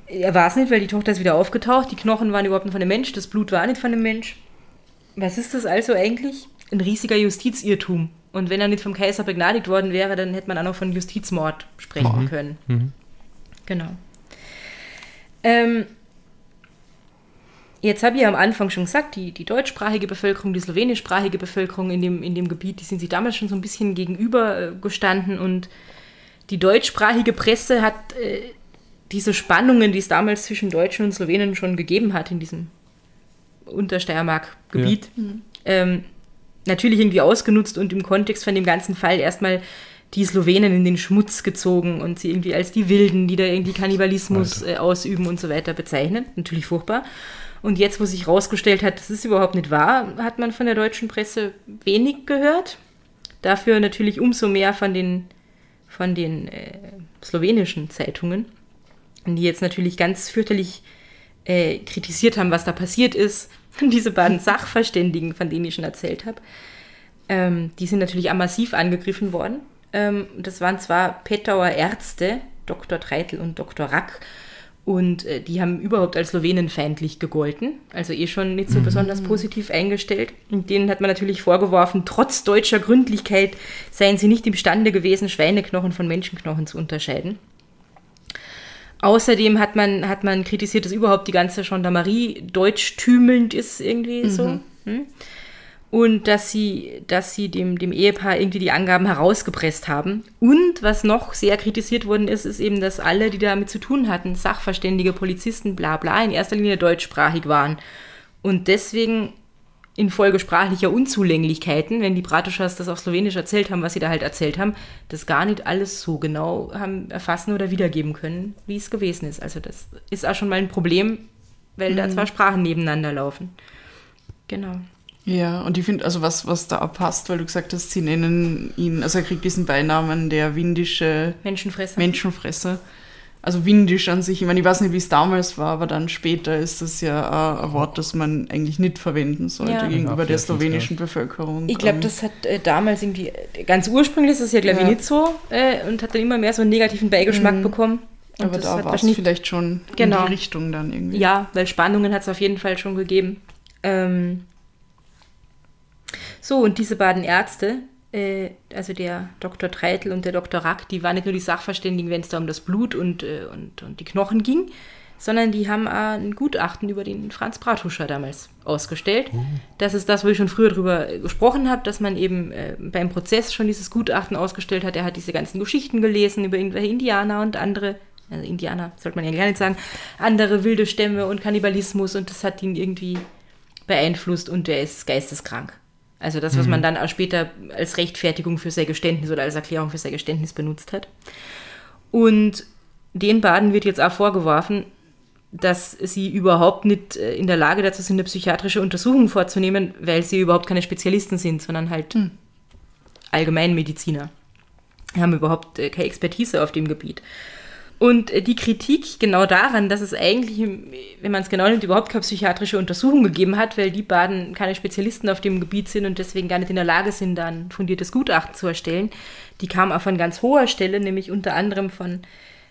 er war es nicht, weil die Tochter ist wieder aufgetaucht. Die Knochen waren überhaupt nicht von einem Mensch, das Blut war nicht von einem Mensch. Was ist das also eigentlich? Ein riesiger Justizirrtum. Und wenn er nicht vom Kaiser begnadigt worden wäre, dann hätte man auch noch von Justizmord sprechen können. Genau. Ähm, jetzt habe ich ja am Anfang schon gesagt, die, die deutschsprachige Bevölkerung, die slowenischsprachige Bevölkerung in dem, in dem Gebiet, die sind sich damals schon so ein bisschen gegenüber äh, gestanden und die deutschsprachige Presse hat äh, diese Spannungen, die es damals zwischen Deutschen und Slowenen schon gegeben hat in diesem Untersteiermark-Gebiet, ähm, natürlich irgendwie ausgenutzt und im Kontext von dem ganzen Fall erstmal die Slowenen in den Schmutz gezogen und sie irgendwie als die Wilden, die da irgendwie Kannibalismus äh, ausüben und so weiter bezeichnet. Natürlich furchtbar. Und jetzt, wo sich herausgestellt hat, das ist überhaupt nicht wahr, hat man von der deutschen Presse wenig gehört. Dafür natürlich umso mehr von den, von den äh, slowenischen Zeitungen, die jetzt natürlich ganz fürchterlich äh, kritisiert haben, was da passiert ist. (laughs) Diese beiden Sachverständigen, von denen ich schon erzählt habe, ähm, die sind natürlich auch massiv angegriffen worden. Ähm, das waren zwar Petauer Ärzte, Dr. Treitel und Dr. Rack, und äh, die haben überhaupt als slowenenfeindlich gegolten, also eh schon nicht so besonders positiv eingestellt. Und denen hat man natürlich vorgeworfen, trotz deutscher Gründlichkeit seien sie nicht imstande gewesen, Schweineknochen von Menschenknochen zu unterscheiden. Außerdem hat man, hat man kritisiert, dass überhaupt die ganze Gendarmerie deutschtümelnd ist, irgendwie so. Hm? Und dass sie, dass sie dem, dem Ehepaar irgendwie die Angaben herausgepresst haben. Und was noch sehr kritisiert worden ist, ist eben, dass alle, die damit zu tun hatten, Sachverständige, Polizisten, bla bla, in erster Linie deutschsprachig waren. Und deswegen infolge sprachlicher Unzulänglichkeiten, wenn die Bratuschas das auf Slowenisch erzählt haben, was sie da halt erzählt haben, das gar nicht alles so genau haben erfassen oder wiedergeben können, wie es gewesen ist. Also das ist auch schon mal ein Problem, weil da zwei Sprachen nebeneinander laufen. Genau. Ja, und ich finde, also was, was da passt, weil du gesagt hast, sie nennen ihn, also er kriegt diesen Beinamen der windische Menschenfresser. Menschenfresser. Also windisch an sich, ich meine, ich weiß nicht, wie es damals war, aber dann später ist das ja äh, ein Wort, das man eigentlich nicht verwenden sollte Ja. gegenüber Ja, der slowenischen Bevölkerung. Ich glaube, das hat äh, damals irgendwie, äh, ganz ursprünglich ist das ja, glaube ich, Ja. nicht so äh, und hat dann immer mehr so einen negativen Beigeschmack Mhm. bekommen. Und aber das da hat war es vielleicht schon Genau. in die Richtung dann irgendwie. Ja, weil Spannungen hat es auf jeden Fall schon gegeben. Ähm so, und diese beiden Ärzte, also der Dr. Treitel und der Dr. Rack, die waren nicht nur die Sachverständigen, wenn es da um das Blut und, äh, und, und die Knochen ging, sondern die haben ein Gutachten über den Franz Bratuscher damals ausgestellt. Das ist das, wo ich schon früher drüber äh, gesprochen habe, dass man eben äh, beim Prozess schon dieses Gutachten ausgestellt hat. Er hat diese ganzen Geschichten gelesen über irgendwelche Indianer und andere, also Indianer sollte man ja gar nicht sagen, andere wilde Stämme und Kannibalismus und das hat ihn irgendwie beeinflusst und der ist geisteskrank. Also das, was man dann auch später als Rechtfertigung für sein Geständnis oder als Erklärung für sein Geständnis benutzt hat. Und den Baden wird jetzt auch vorgeworfen, dass sie überhaupt nicht äh, in der Lage dazu sind, eine psychiatrische Untersuchung vorzunehmen, weil sie überhaupt keine Spezialisten sind, sondern halt Allgemeinmediziner. Die haben überhaupt äh, keine Expertise auf dem Gebiet. Und äh, die Kritik genau daran, dass es eigentlich, wenn man es genau nimmt, überhaupt keine psychiatrische Untersuchung gegeben hat, weil die Baden keine Spezialisten auf dem Gebiet sind und deswegen gar nicht in der Lage sind, da ein fundiertes Gutachten zu erstellen, die kam auch von ganz hoher Stelle, nämlich unter anderem von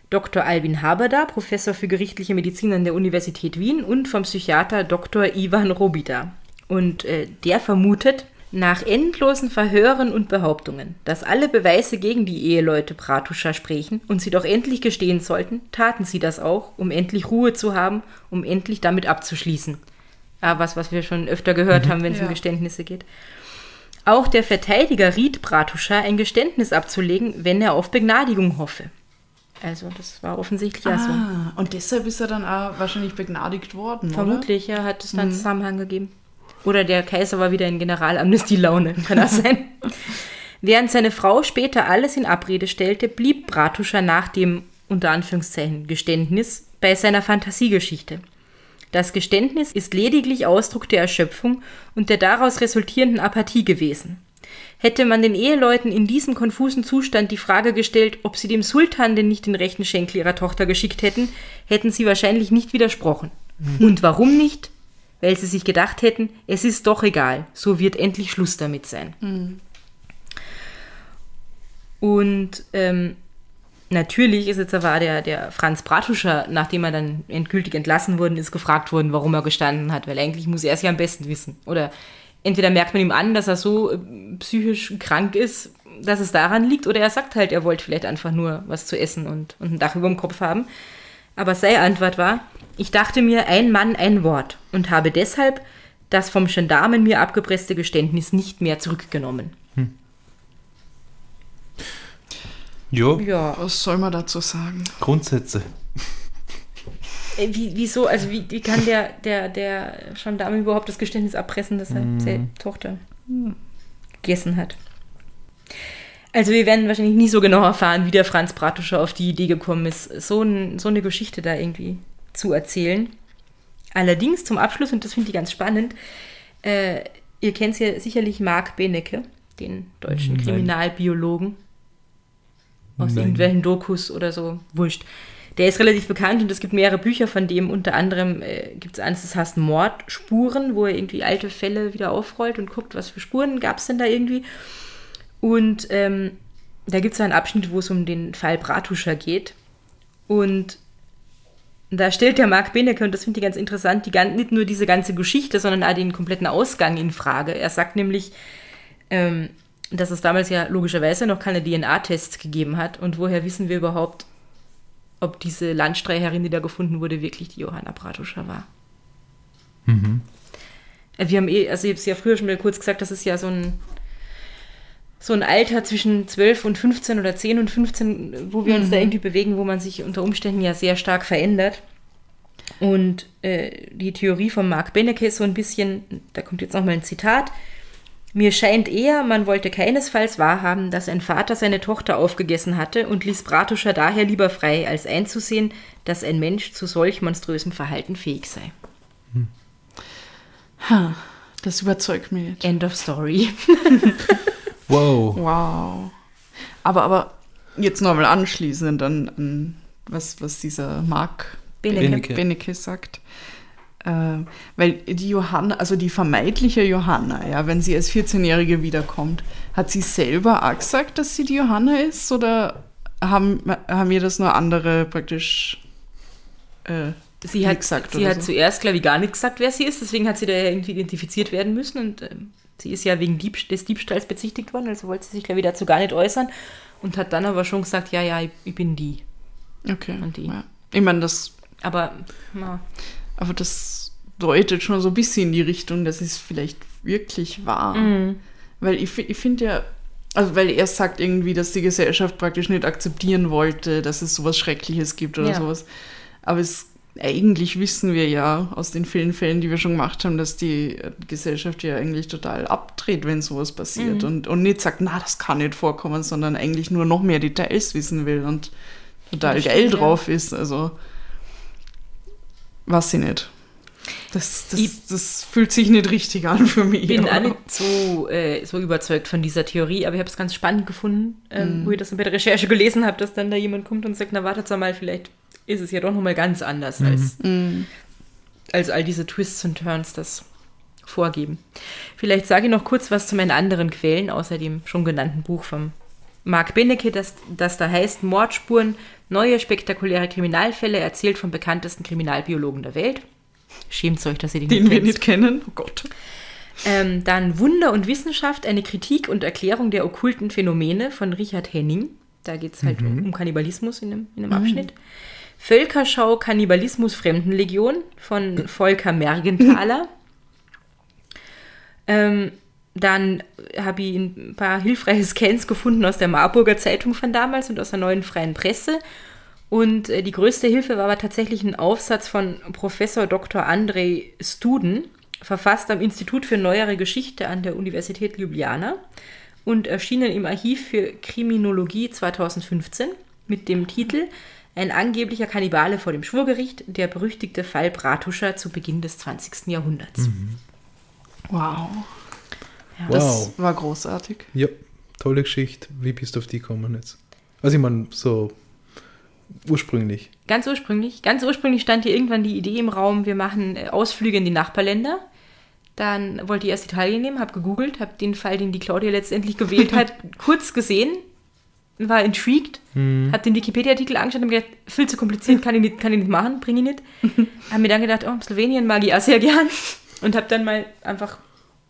Dr. Albin Haberda, Professor für gerichtliche Medizin an der Universität Wien und vom Psychiater Dr. Ivan Robida. Und äh, der vermutet, nach endlosen Verhören und Behauptungen, dass alle Beweise gegen die Eheleute Bratuscha sprechen und sie doch endlich gestehen sollten, taten sie das auch, um endlich Ruhe zu haben, um endlich damit abzuschließen. Ah, was, was wir schon öfter gehört haben, wenn es um Ja. Geständnisse geht. Auch der Verteidiger riet Bratuscha, ein Geständnis abzulegen, wenn er auf Begnadigung hoffe. Also, das war offensichtlich ja so. Ah, und deshalb ist er dann auch wahrscheinlich begnadigt worden, Vermutlich, ja, hat es dann Zusammenhang gegeben. Oder der Kaiser war wieder in Generalamnestie-Laune, (laughs) kann das sein. Während seine Frau später alles in Abrede stellte, blieb Bratuscher nach dem, unter Anführungszeichen, Geständnis bei seiner Fantasiegeschichte. Das Geständnis ist lediglich Ausdruck der Erschöpfung und der daraus resultierenden Apathie gewesen. Hätte man den Eheleuten in diesem konfusen Zustand die Frage gestellt, ob sie dem Sultan denn nicht den rechten Schenkel ihrer Tochter geschickt hätten, hätten sie wahrscheinlich nicht widersprochen. Und warum nicht? Weil sie sich gedacht hätten, es ist doch egal, so wird endlich Schluss damit sein. Und ähm, Natürlich ist jetzt aber der, der Franz Bratuscher, nachdem er dann endgültig entlassen worden ist, gefragt worden, warum er gestanden hat, weil eigentlich muss er es ja am besten wissen. Oder entweder merkt man ihm an, dass er so äh, psychisch krank ist, dass es daran liegt, oder er sagt halt, er wollte vielleicht einfach nur was zu essen und, und ein Dach über dem Kopf haben. Aber seine Antwort war, ich dachte mir, ein Mann, ein Wort und habe deshalb das vom Gendarmen mir abgepresste Geständnis nicht mehr zurückgenommen. Ja, Ja, Was soll man dazu sagen? Grundsätze. Äh, Wie, wieso, also wie, wie kann der, der, der Gendarme überhaupt das Geständnis abpressen, dass er seine Tochter gegessen hat? Also wir werden wahrscheinlich nie so genau erfahren, wie der Franz Bratuscher auf die Idee gekommen ist, so, ein, so eine Geschichte da irgendwie zu erzählen. Allerdings zum Abschluss, und das finde ich ganz spannend, äh, ihr kennt ja sicherlich Marc Benecke, den deutschen Nein. Kriminalbiologen aus Nein. irgendwelchen Dokus oder so, wurscht. Der ist relativ bekannt und es gibt mehrere Bücher von dem. Unter anderem äh, gibt es eins, das heißt Mordspuren, wo er irgendwie alte Fälle wieder aufrollt und guckt, was für Spuren gab es denn da irgendwie. Und ähm, da gibt es einen Abschnitt, wo es um den Fall Bratuscher geht. Und da stellt der Marc Benecke, und das finde ich ganz interessant, die, nicht nur diese ganze Geschichte, sondern auch den kompletten Ausgang in Frage. Er sagt nämlich, ähm, dass es damals ja logischerweise noch keine DNA-Tests gegeben hat. Und woher wissen wir überhaupt, ob diese Landstreicherin, die da gefunden wurde, wirklich die Johanna Bratuscher war? Äh, Wir haben eh, also ich habe es ja früher schon mal kurz gesagt, das ist ja so ein, so ein Alter zwischen 12 und 15 oder 10 und 15, wo wir uns da irgendwie bewegen, wo man sich unter Umständen ja sehr stark verändert. Und äh, die Theorie von Marc Benecke ist so ein bisschen, da kommt jetzt nochmal ein Zitat, mir scheint eher, man wollte keinesfalls wahrhaben, dass ein Vater seine Tochter aufgegessen hatte und ließ Bratuscher daher lieber frei, als einzusehen, dass ein Mensch zu solch monströsem Verhalten fähig sei. Ha, das überzeugt mich nicht. End of story. (laughs) Wow. Wow. Aber, aber jetzt nochmal anschließend an, an was, was dieser Marc Benecke. Benecke. Sagt. Äh, weil die Johanna, also die vermeintliche Johanna, ja, wenn sie als 14-Jährige wiederkommt, hat sie selber auch gesagt, dass sie die Johanna ist? Oder haben, haben ihr das nur andere praktisch äh, Sie hat, gesagt sie oder hat so? zuerst, glaube ich, gar nicht gesagt, wer sie ist. Deswegen hat sie da ja irgendwie identifiziert werden müssen. Und ähm, sie ist ja wegen Dieb des Diebstahls bezichtigt worden. Also wollte sie sich, glaube ich, dazu gar nicht äußern. Und hat dann aber schon gesagt, ja, ja, ich, ich bin die. Okay. Und die. Ja. Ich meine, das, Aber, na, aber das deutet schon so ein bisschen in die Richtung, dass es vielleicht wirklich war. Mhm. Weil ich, ich finde ja, also weil er sagt irgendwie, dass die Gesellschaft praktisch nicht akzeptieren wollte, dass es sowas Schreckliches gibt oder Ja. sowas. Aber es, eigentlich wissen wir ja aus den vielen Fällen, die wir schon gemacht haben, dass die Gesellschaft ja eigentlich total abdreht, wenn sowas passiert. Mhm. Und, und nicht sagt, na, das kann nicht vorkommen, sondern eigentlich nur noch mehr Details wissen will und total geil ja. drauf ist. Also, was sie nicht. Das, das, Ich- das fühlt sich nicht richtig an für mich. ich bin auch nicht so, äh, so überzeugt von dieser Theorie. Aber ich habe es ganz spannend gefunden, ähm, wo ich das bei der Recherche gelesen habe, dass dann da jemand kommt und sagt, na, wartet mal, vielleicht ist es ja doch nochmal ganz anders als Mm. als all diese Twists und Turns das vorgeben. Vielleicht sage ich noch kurz was zu meinen anderen Quellen, außer dem schon genannten Buch von Marc Benecke, das, das da heißt Mordspuren, neue spektakuläre Kriminalfälle, erzählt vom bekanntesten Kriminalbiologen der Welt. Schämt euch, dass ihr den, Den wir kennt. nicht kennen. Oh Gott. Ähm, dann Wunder und Wissenschaft, eine Kritik und Erklärung der okkulten Phänomene von Richard Henning. Da geht es halt um, um Kannibalismus in einem, in einem Abschnitt. Völkerschau Kannibalismus Fremdenlegion von Volker Mergenthaler. (laughs) ähm, dann habe ich ein paar hilfreiche Scans gefunden aus der Marburger Zeitung von damals und aus der neuen freien Presse. Und äh, die größte Hilfe war aber tatsächlich ein Aufsatz von Professor Dr. Andrei Studen, verfasst am Institut für Neuere Geschichte an der Universität Ljubljana und erschienen im Archiv für Kriminologie 2015 mit dem Titel Ein angeblicher Kannibale vor dem Schwurgericht, der berüchtigte Fall Bratuscher zu Beginn des 20. Jahrhunderts. Wow. Ja. Das Wow. war großartig. Ja, tolle Geschichte. Wie bist du auf die gekommen jetzt? Also ich meine, so ursprünglich. Ganz ursprünglich, ganz ursprünglich stand hier irgendwann die Idee im Raum, wir machen äh, Ausflüge in die Nachbarländer. Dann wollte ich erst Italien nehmen, habe gegoogelt, habe den Fall, den die Claudia letztendlich gewählt hat, (laughs) kurz gesehen. War intrigued, Mhm. hat den Wikipedia-Artikel angeschaut und gedacht, viel zu kompliziert, kann ich nicht, kann ich nicht machen, bringe ich nicht. (laughs) habe mir dann gedacht, oh, Slowenien mag ich auch sehr gern. Und habe dann mal einfach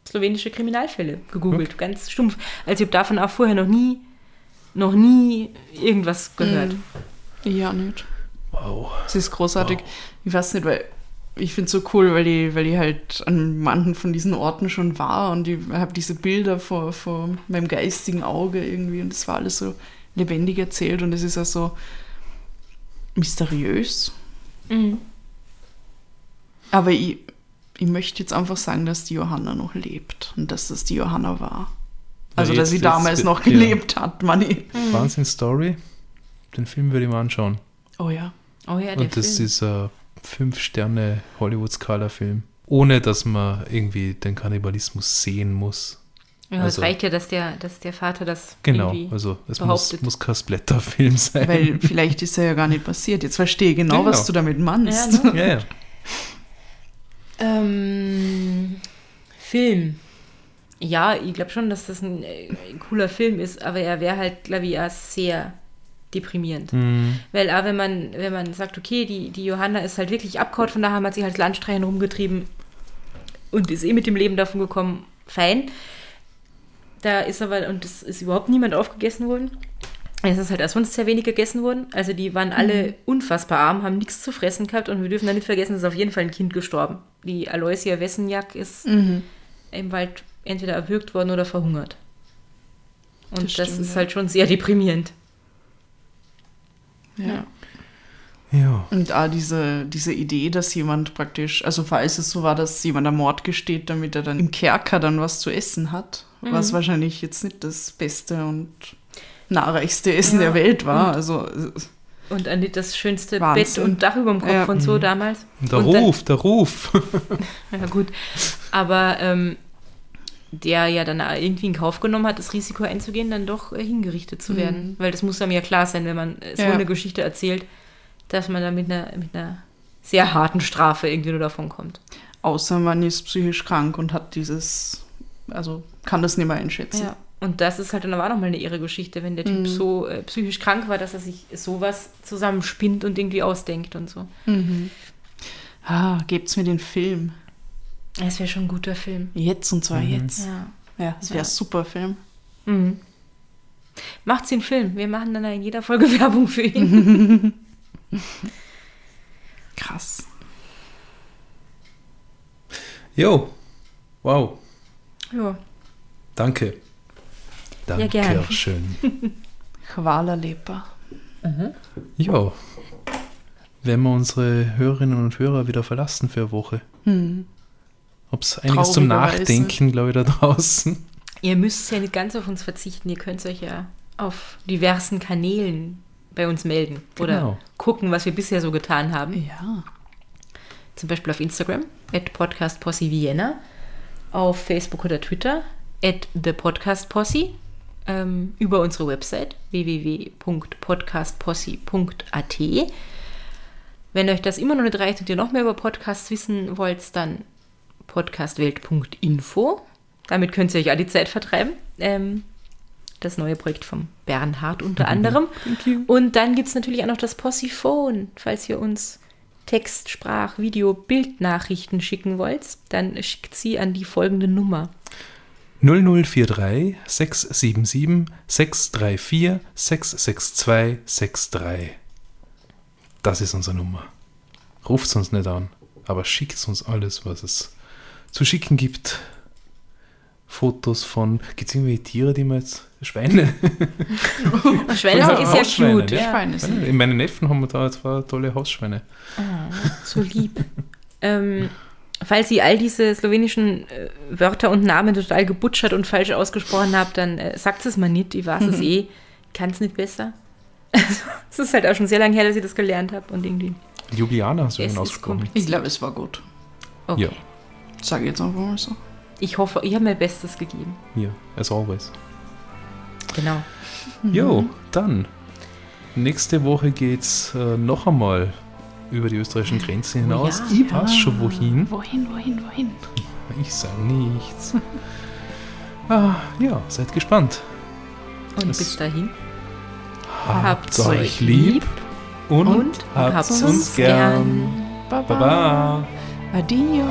slowenische Kriminalfälle gegoogelt, ganz stumpf. Also ich habe davon auch vorher noch nie, noch nie irgendwas gehört. Ja, nicht. Wow. Es ist großartig. Ich weiß nicht, weil ich finde es so cool, weil ich, weil ich halt an manchen von diesen Orten schon war und ich habe diese Bilder vor, vor meinem geistigen Auge irgendwie und es war alles so lebendig erzählt und es ist auch so mysteriös. Mhm. Aber ich, ich möchte jetzt einfach sagen, dass die Johanna noch lebt und dass das die Johanna war. Also, Ja, dass sie damals noch ja. gelebt hat, Manni. Wahnsinn Story. Den Film würde ich mir anschauen. Oh ja. Oh ja, der Und das Film. ist ein 5-Sterne Hollywood-Skala-Film. Ohne dass man irgendwie den Kannibalismus sehen muss. Ja, also- es reicht ja, dass der, dass der Vater das Genau, irgendwie also es muss, behauptet. muss kein Splatterfilm (laughs) sein. Weil vielleicht ist er ja gar nicht passiert. Jetzt verstehe ich genau, Genau. was du damit meinst. Ja, ne? ja, ja. Ähm, Film. Ja, ich glaube schon, dass das ein, äh, ein cooler Film ist, aber er wäre halt, glaube ich, auch sehr deprimierend. Mhm. Weil auch wenn man, wenn man sagt, okay, die, die Johanna ist halt wirklich abgehauen, von daher hat sie halt Landstreichen rumgetrieben und ist eh mit dem Leben davon gekommen, fein. Da ist aber, und es ist überhaupt niemand aufgegessen worden. Es ist halt auch sonst sehr wenig gegessen worden. Also die waren alle unfassbar arm, haben nichts zu fressen gehabt und wir dürfen da nicht vergessen, es ist auf jeden Fall ein Kind gestorben. Die Aloysia Wessenjak ist Mhm. im Wald entweder erwürgt worden oder verhungert. Und das, Das stimmt, ist ja. halt schon sehr deprimierend. Ja. Ja. Und auch diese, diese Idee, dass jemand praktisch, also falls es so war, dass jemand am Mord gesteht, damit er dann im Kerker dann was zu essen hat, Mhm. was wahrscheinlich jetzt nicht das beste und nahrreichste Essen Ja, der Welt war. und- Also Und an das schönste Wahnsinn. Bett und Dach über dem Kopf Ja. und so damals. Der und dann- Ruf, der Ruf. (laughs) Ja, gut. Aber ähm, der ja dann irgendwie in Kauf genommen hat, das Risiko einzugehen, dann doch äh, hingerichtet zu werden. Weil das muss einem ja klar sein, wenn man äh, so Ja. eine Geschichte erzählt, dass man da mit einer, mit einer sehr harten Strafe irgendwie nur davon kommt. außer man ist psychisch krank und hat dieses, also kann das nicht mehr einschätzen. Ja. Und das ist halt dann aber auch nochmal eine irre Geschichte, wenn der Typ so äh, psychisch krank war, dass er sich sowas zusammenspinnt und irgendwie ausdenkt und so. Ah, gebt's mir den Film. Das wäre schon ein guter Film. Jetzt und zwar jetzt. Ja. Ja, es wäre Ja. ein super Film. Mhm. Macht's den Film. Wir machen dann in jeder Folge (laughs) Werbung für ihn. (laughs) (laughs) Krass. Jo. Wow. ja. Danke. Danke gern. schön. Chwala Lepa. Ja. Werden wir unsere Hörerinnen und Hörer wieder verlassen für eine Woche? Hm. Ob es einiges zum. Nachdenken, glaube ich, da draußen. Ihr müsst ja nicht ganz auf uns verzichten. Ihr könnt euch ja auf diversen Kanälen bei uns melden oder Genau. gucken, was wir bisher so getan haben. Ja. Zum Beispiel auf Instagram, at podcastposse Vienna, auf Facebook oder Twitter, at thepodcastposse, ähm, über unsere Website www.podcastposse.at. Wenn euch das immer noch nicht reicht und ihr noch mehr über Podcasts wissen wollt, dann podcastwelt.info. Damit könnt ihr euch auch die Zeit vertreiben. Ähm, das neue Projekt vom Bernhard unter anderem. Und dann gibt es natürlich auch noch das Possiphone, falls ihr uns Text, Sprach, Video, Bildnachrichten schicken wollt, dann schickt sie an die folgende Nummer. 0043 677 634 662 63. Das ist unsere Nummer. Ruft uns nicht an, aber schickt uns alles, was es zu schicken gibt. Fotos von. Gibt es irgendwelche Tiere, die man jetzt. Schweine? Schwäne Ja, ist ja Hausschweine, cute, ja. Schweine sind. In meinen Neffen haben wir da zwei tolle Hausschweine. so lieb. ähm, falls ihr all diese slowenischen äh, Wörter und Namen total gebutschert und falsch ausgesprochen habt, dann äh, sagt es mal nicht. Ich weiß es eh. Kann es nicht besser. (laughs) Also, es ist halt auch schon sehr lange her, dass ich das gelernt habe und irgendwie. Ljubljana hast du Es ihn ist ausgesprochen. Ich glaube, es war gut. Okay. Ja. Sag ich jetzt einfach mal so. Ich hoffe, ich habe mein Bestes gegeben. Ja, as always. Genau. Jo, dann. Nächste Woche geht's äh, noch einmal über die österreichischen Grenzen hinaus. ja. ich weiß schon wohin. Wohin, wohin, wohin? (laughs) Ich sage nichts. (laughs) ah, ja, seid gespannt. Und Es- bis dahin. Habt's euch lieb und, und habt's uns gern. Baba. Adio.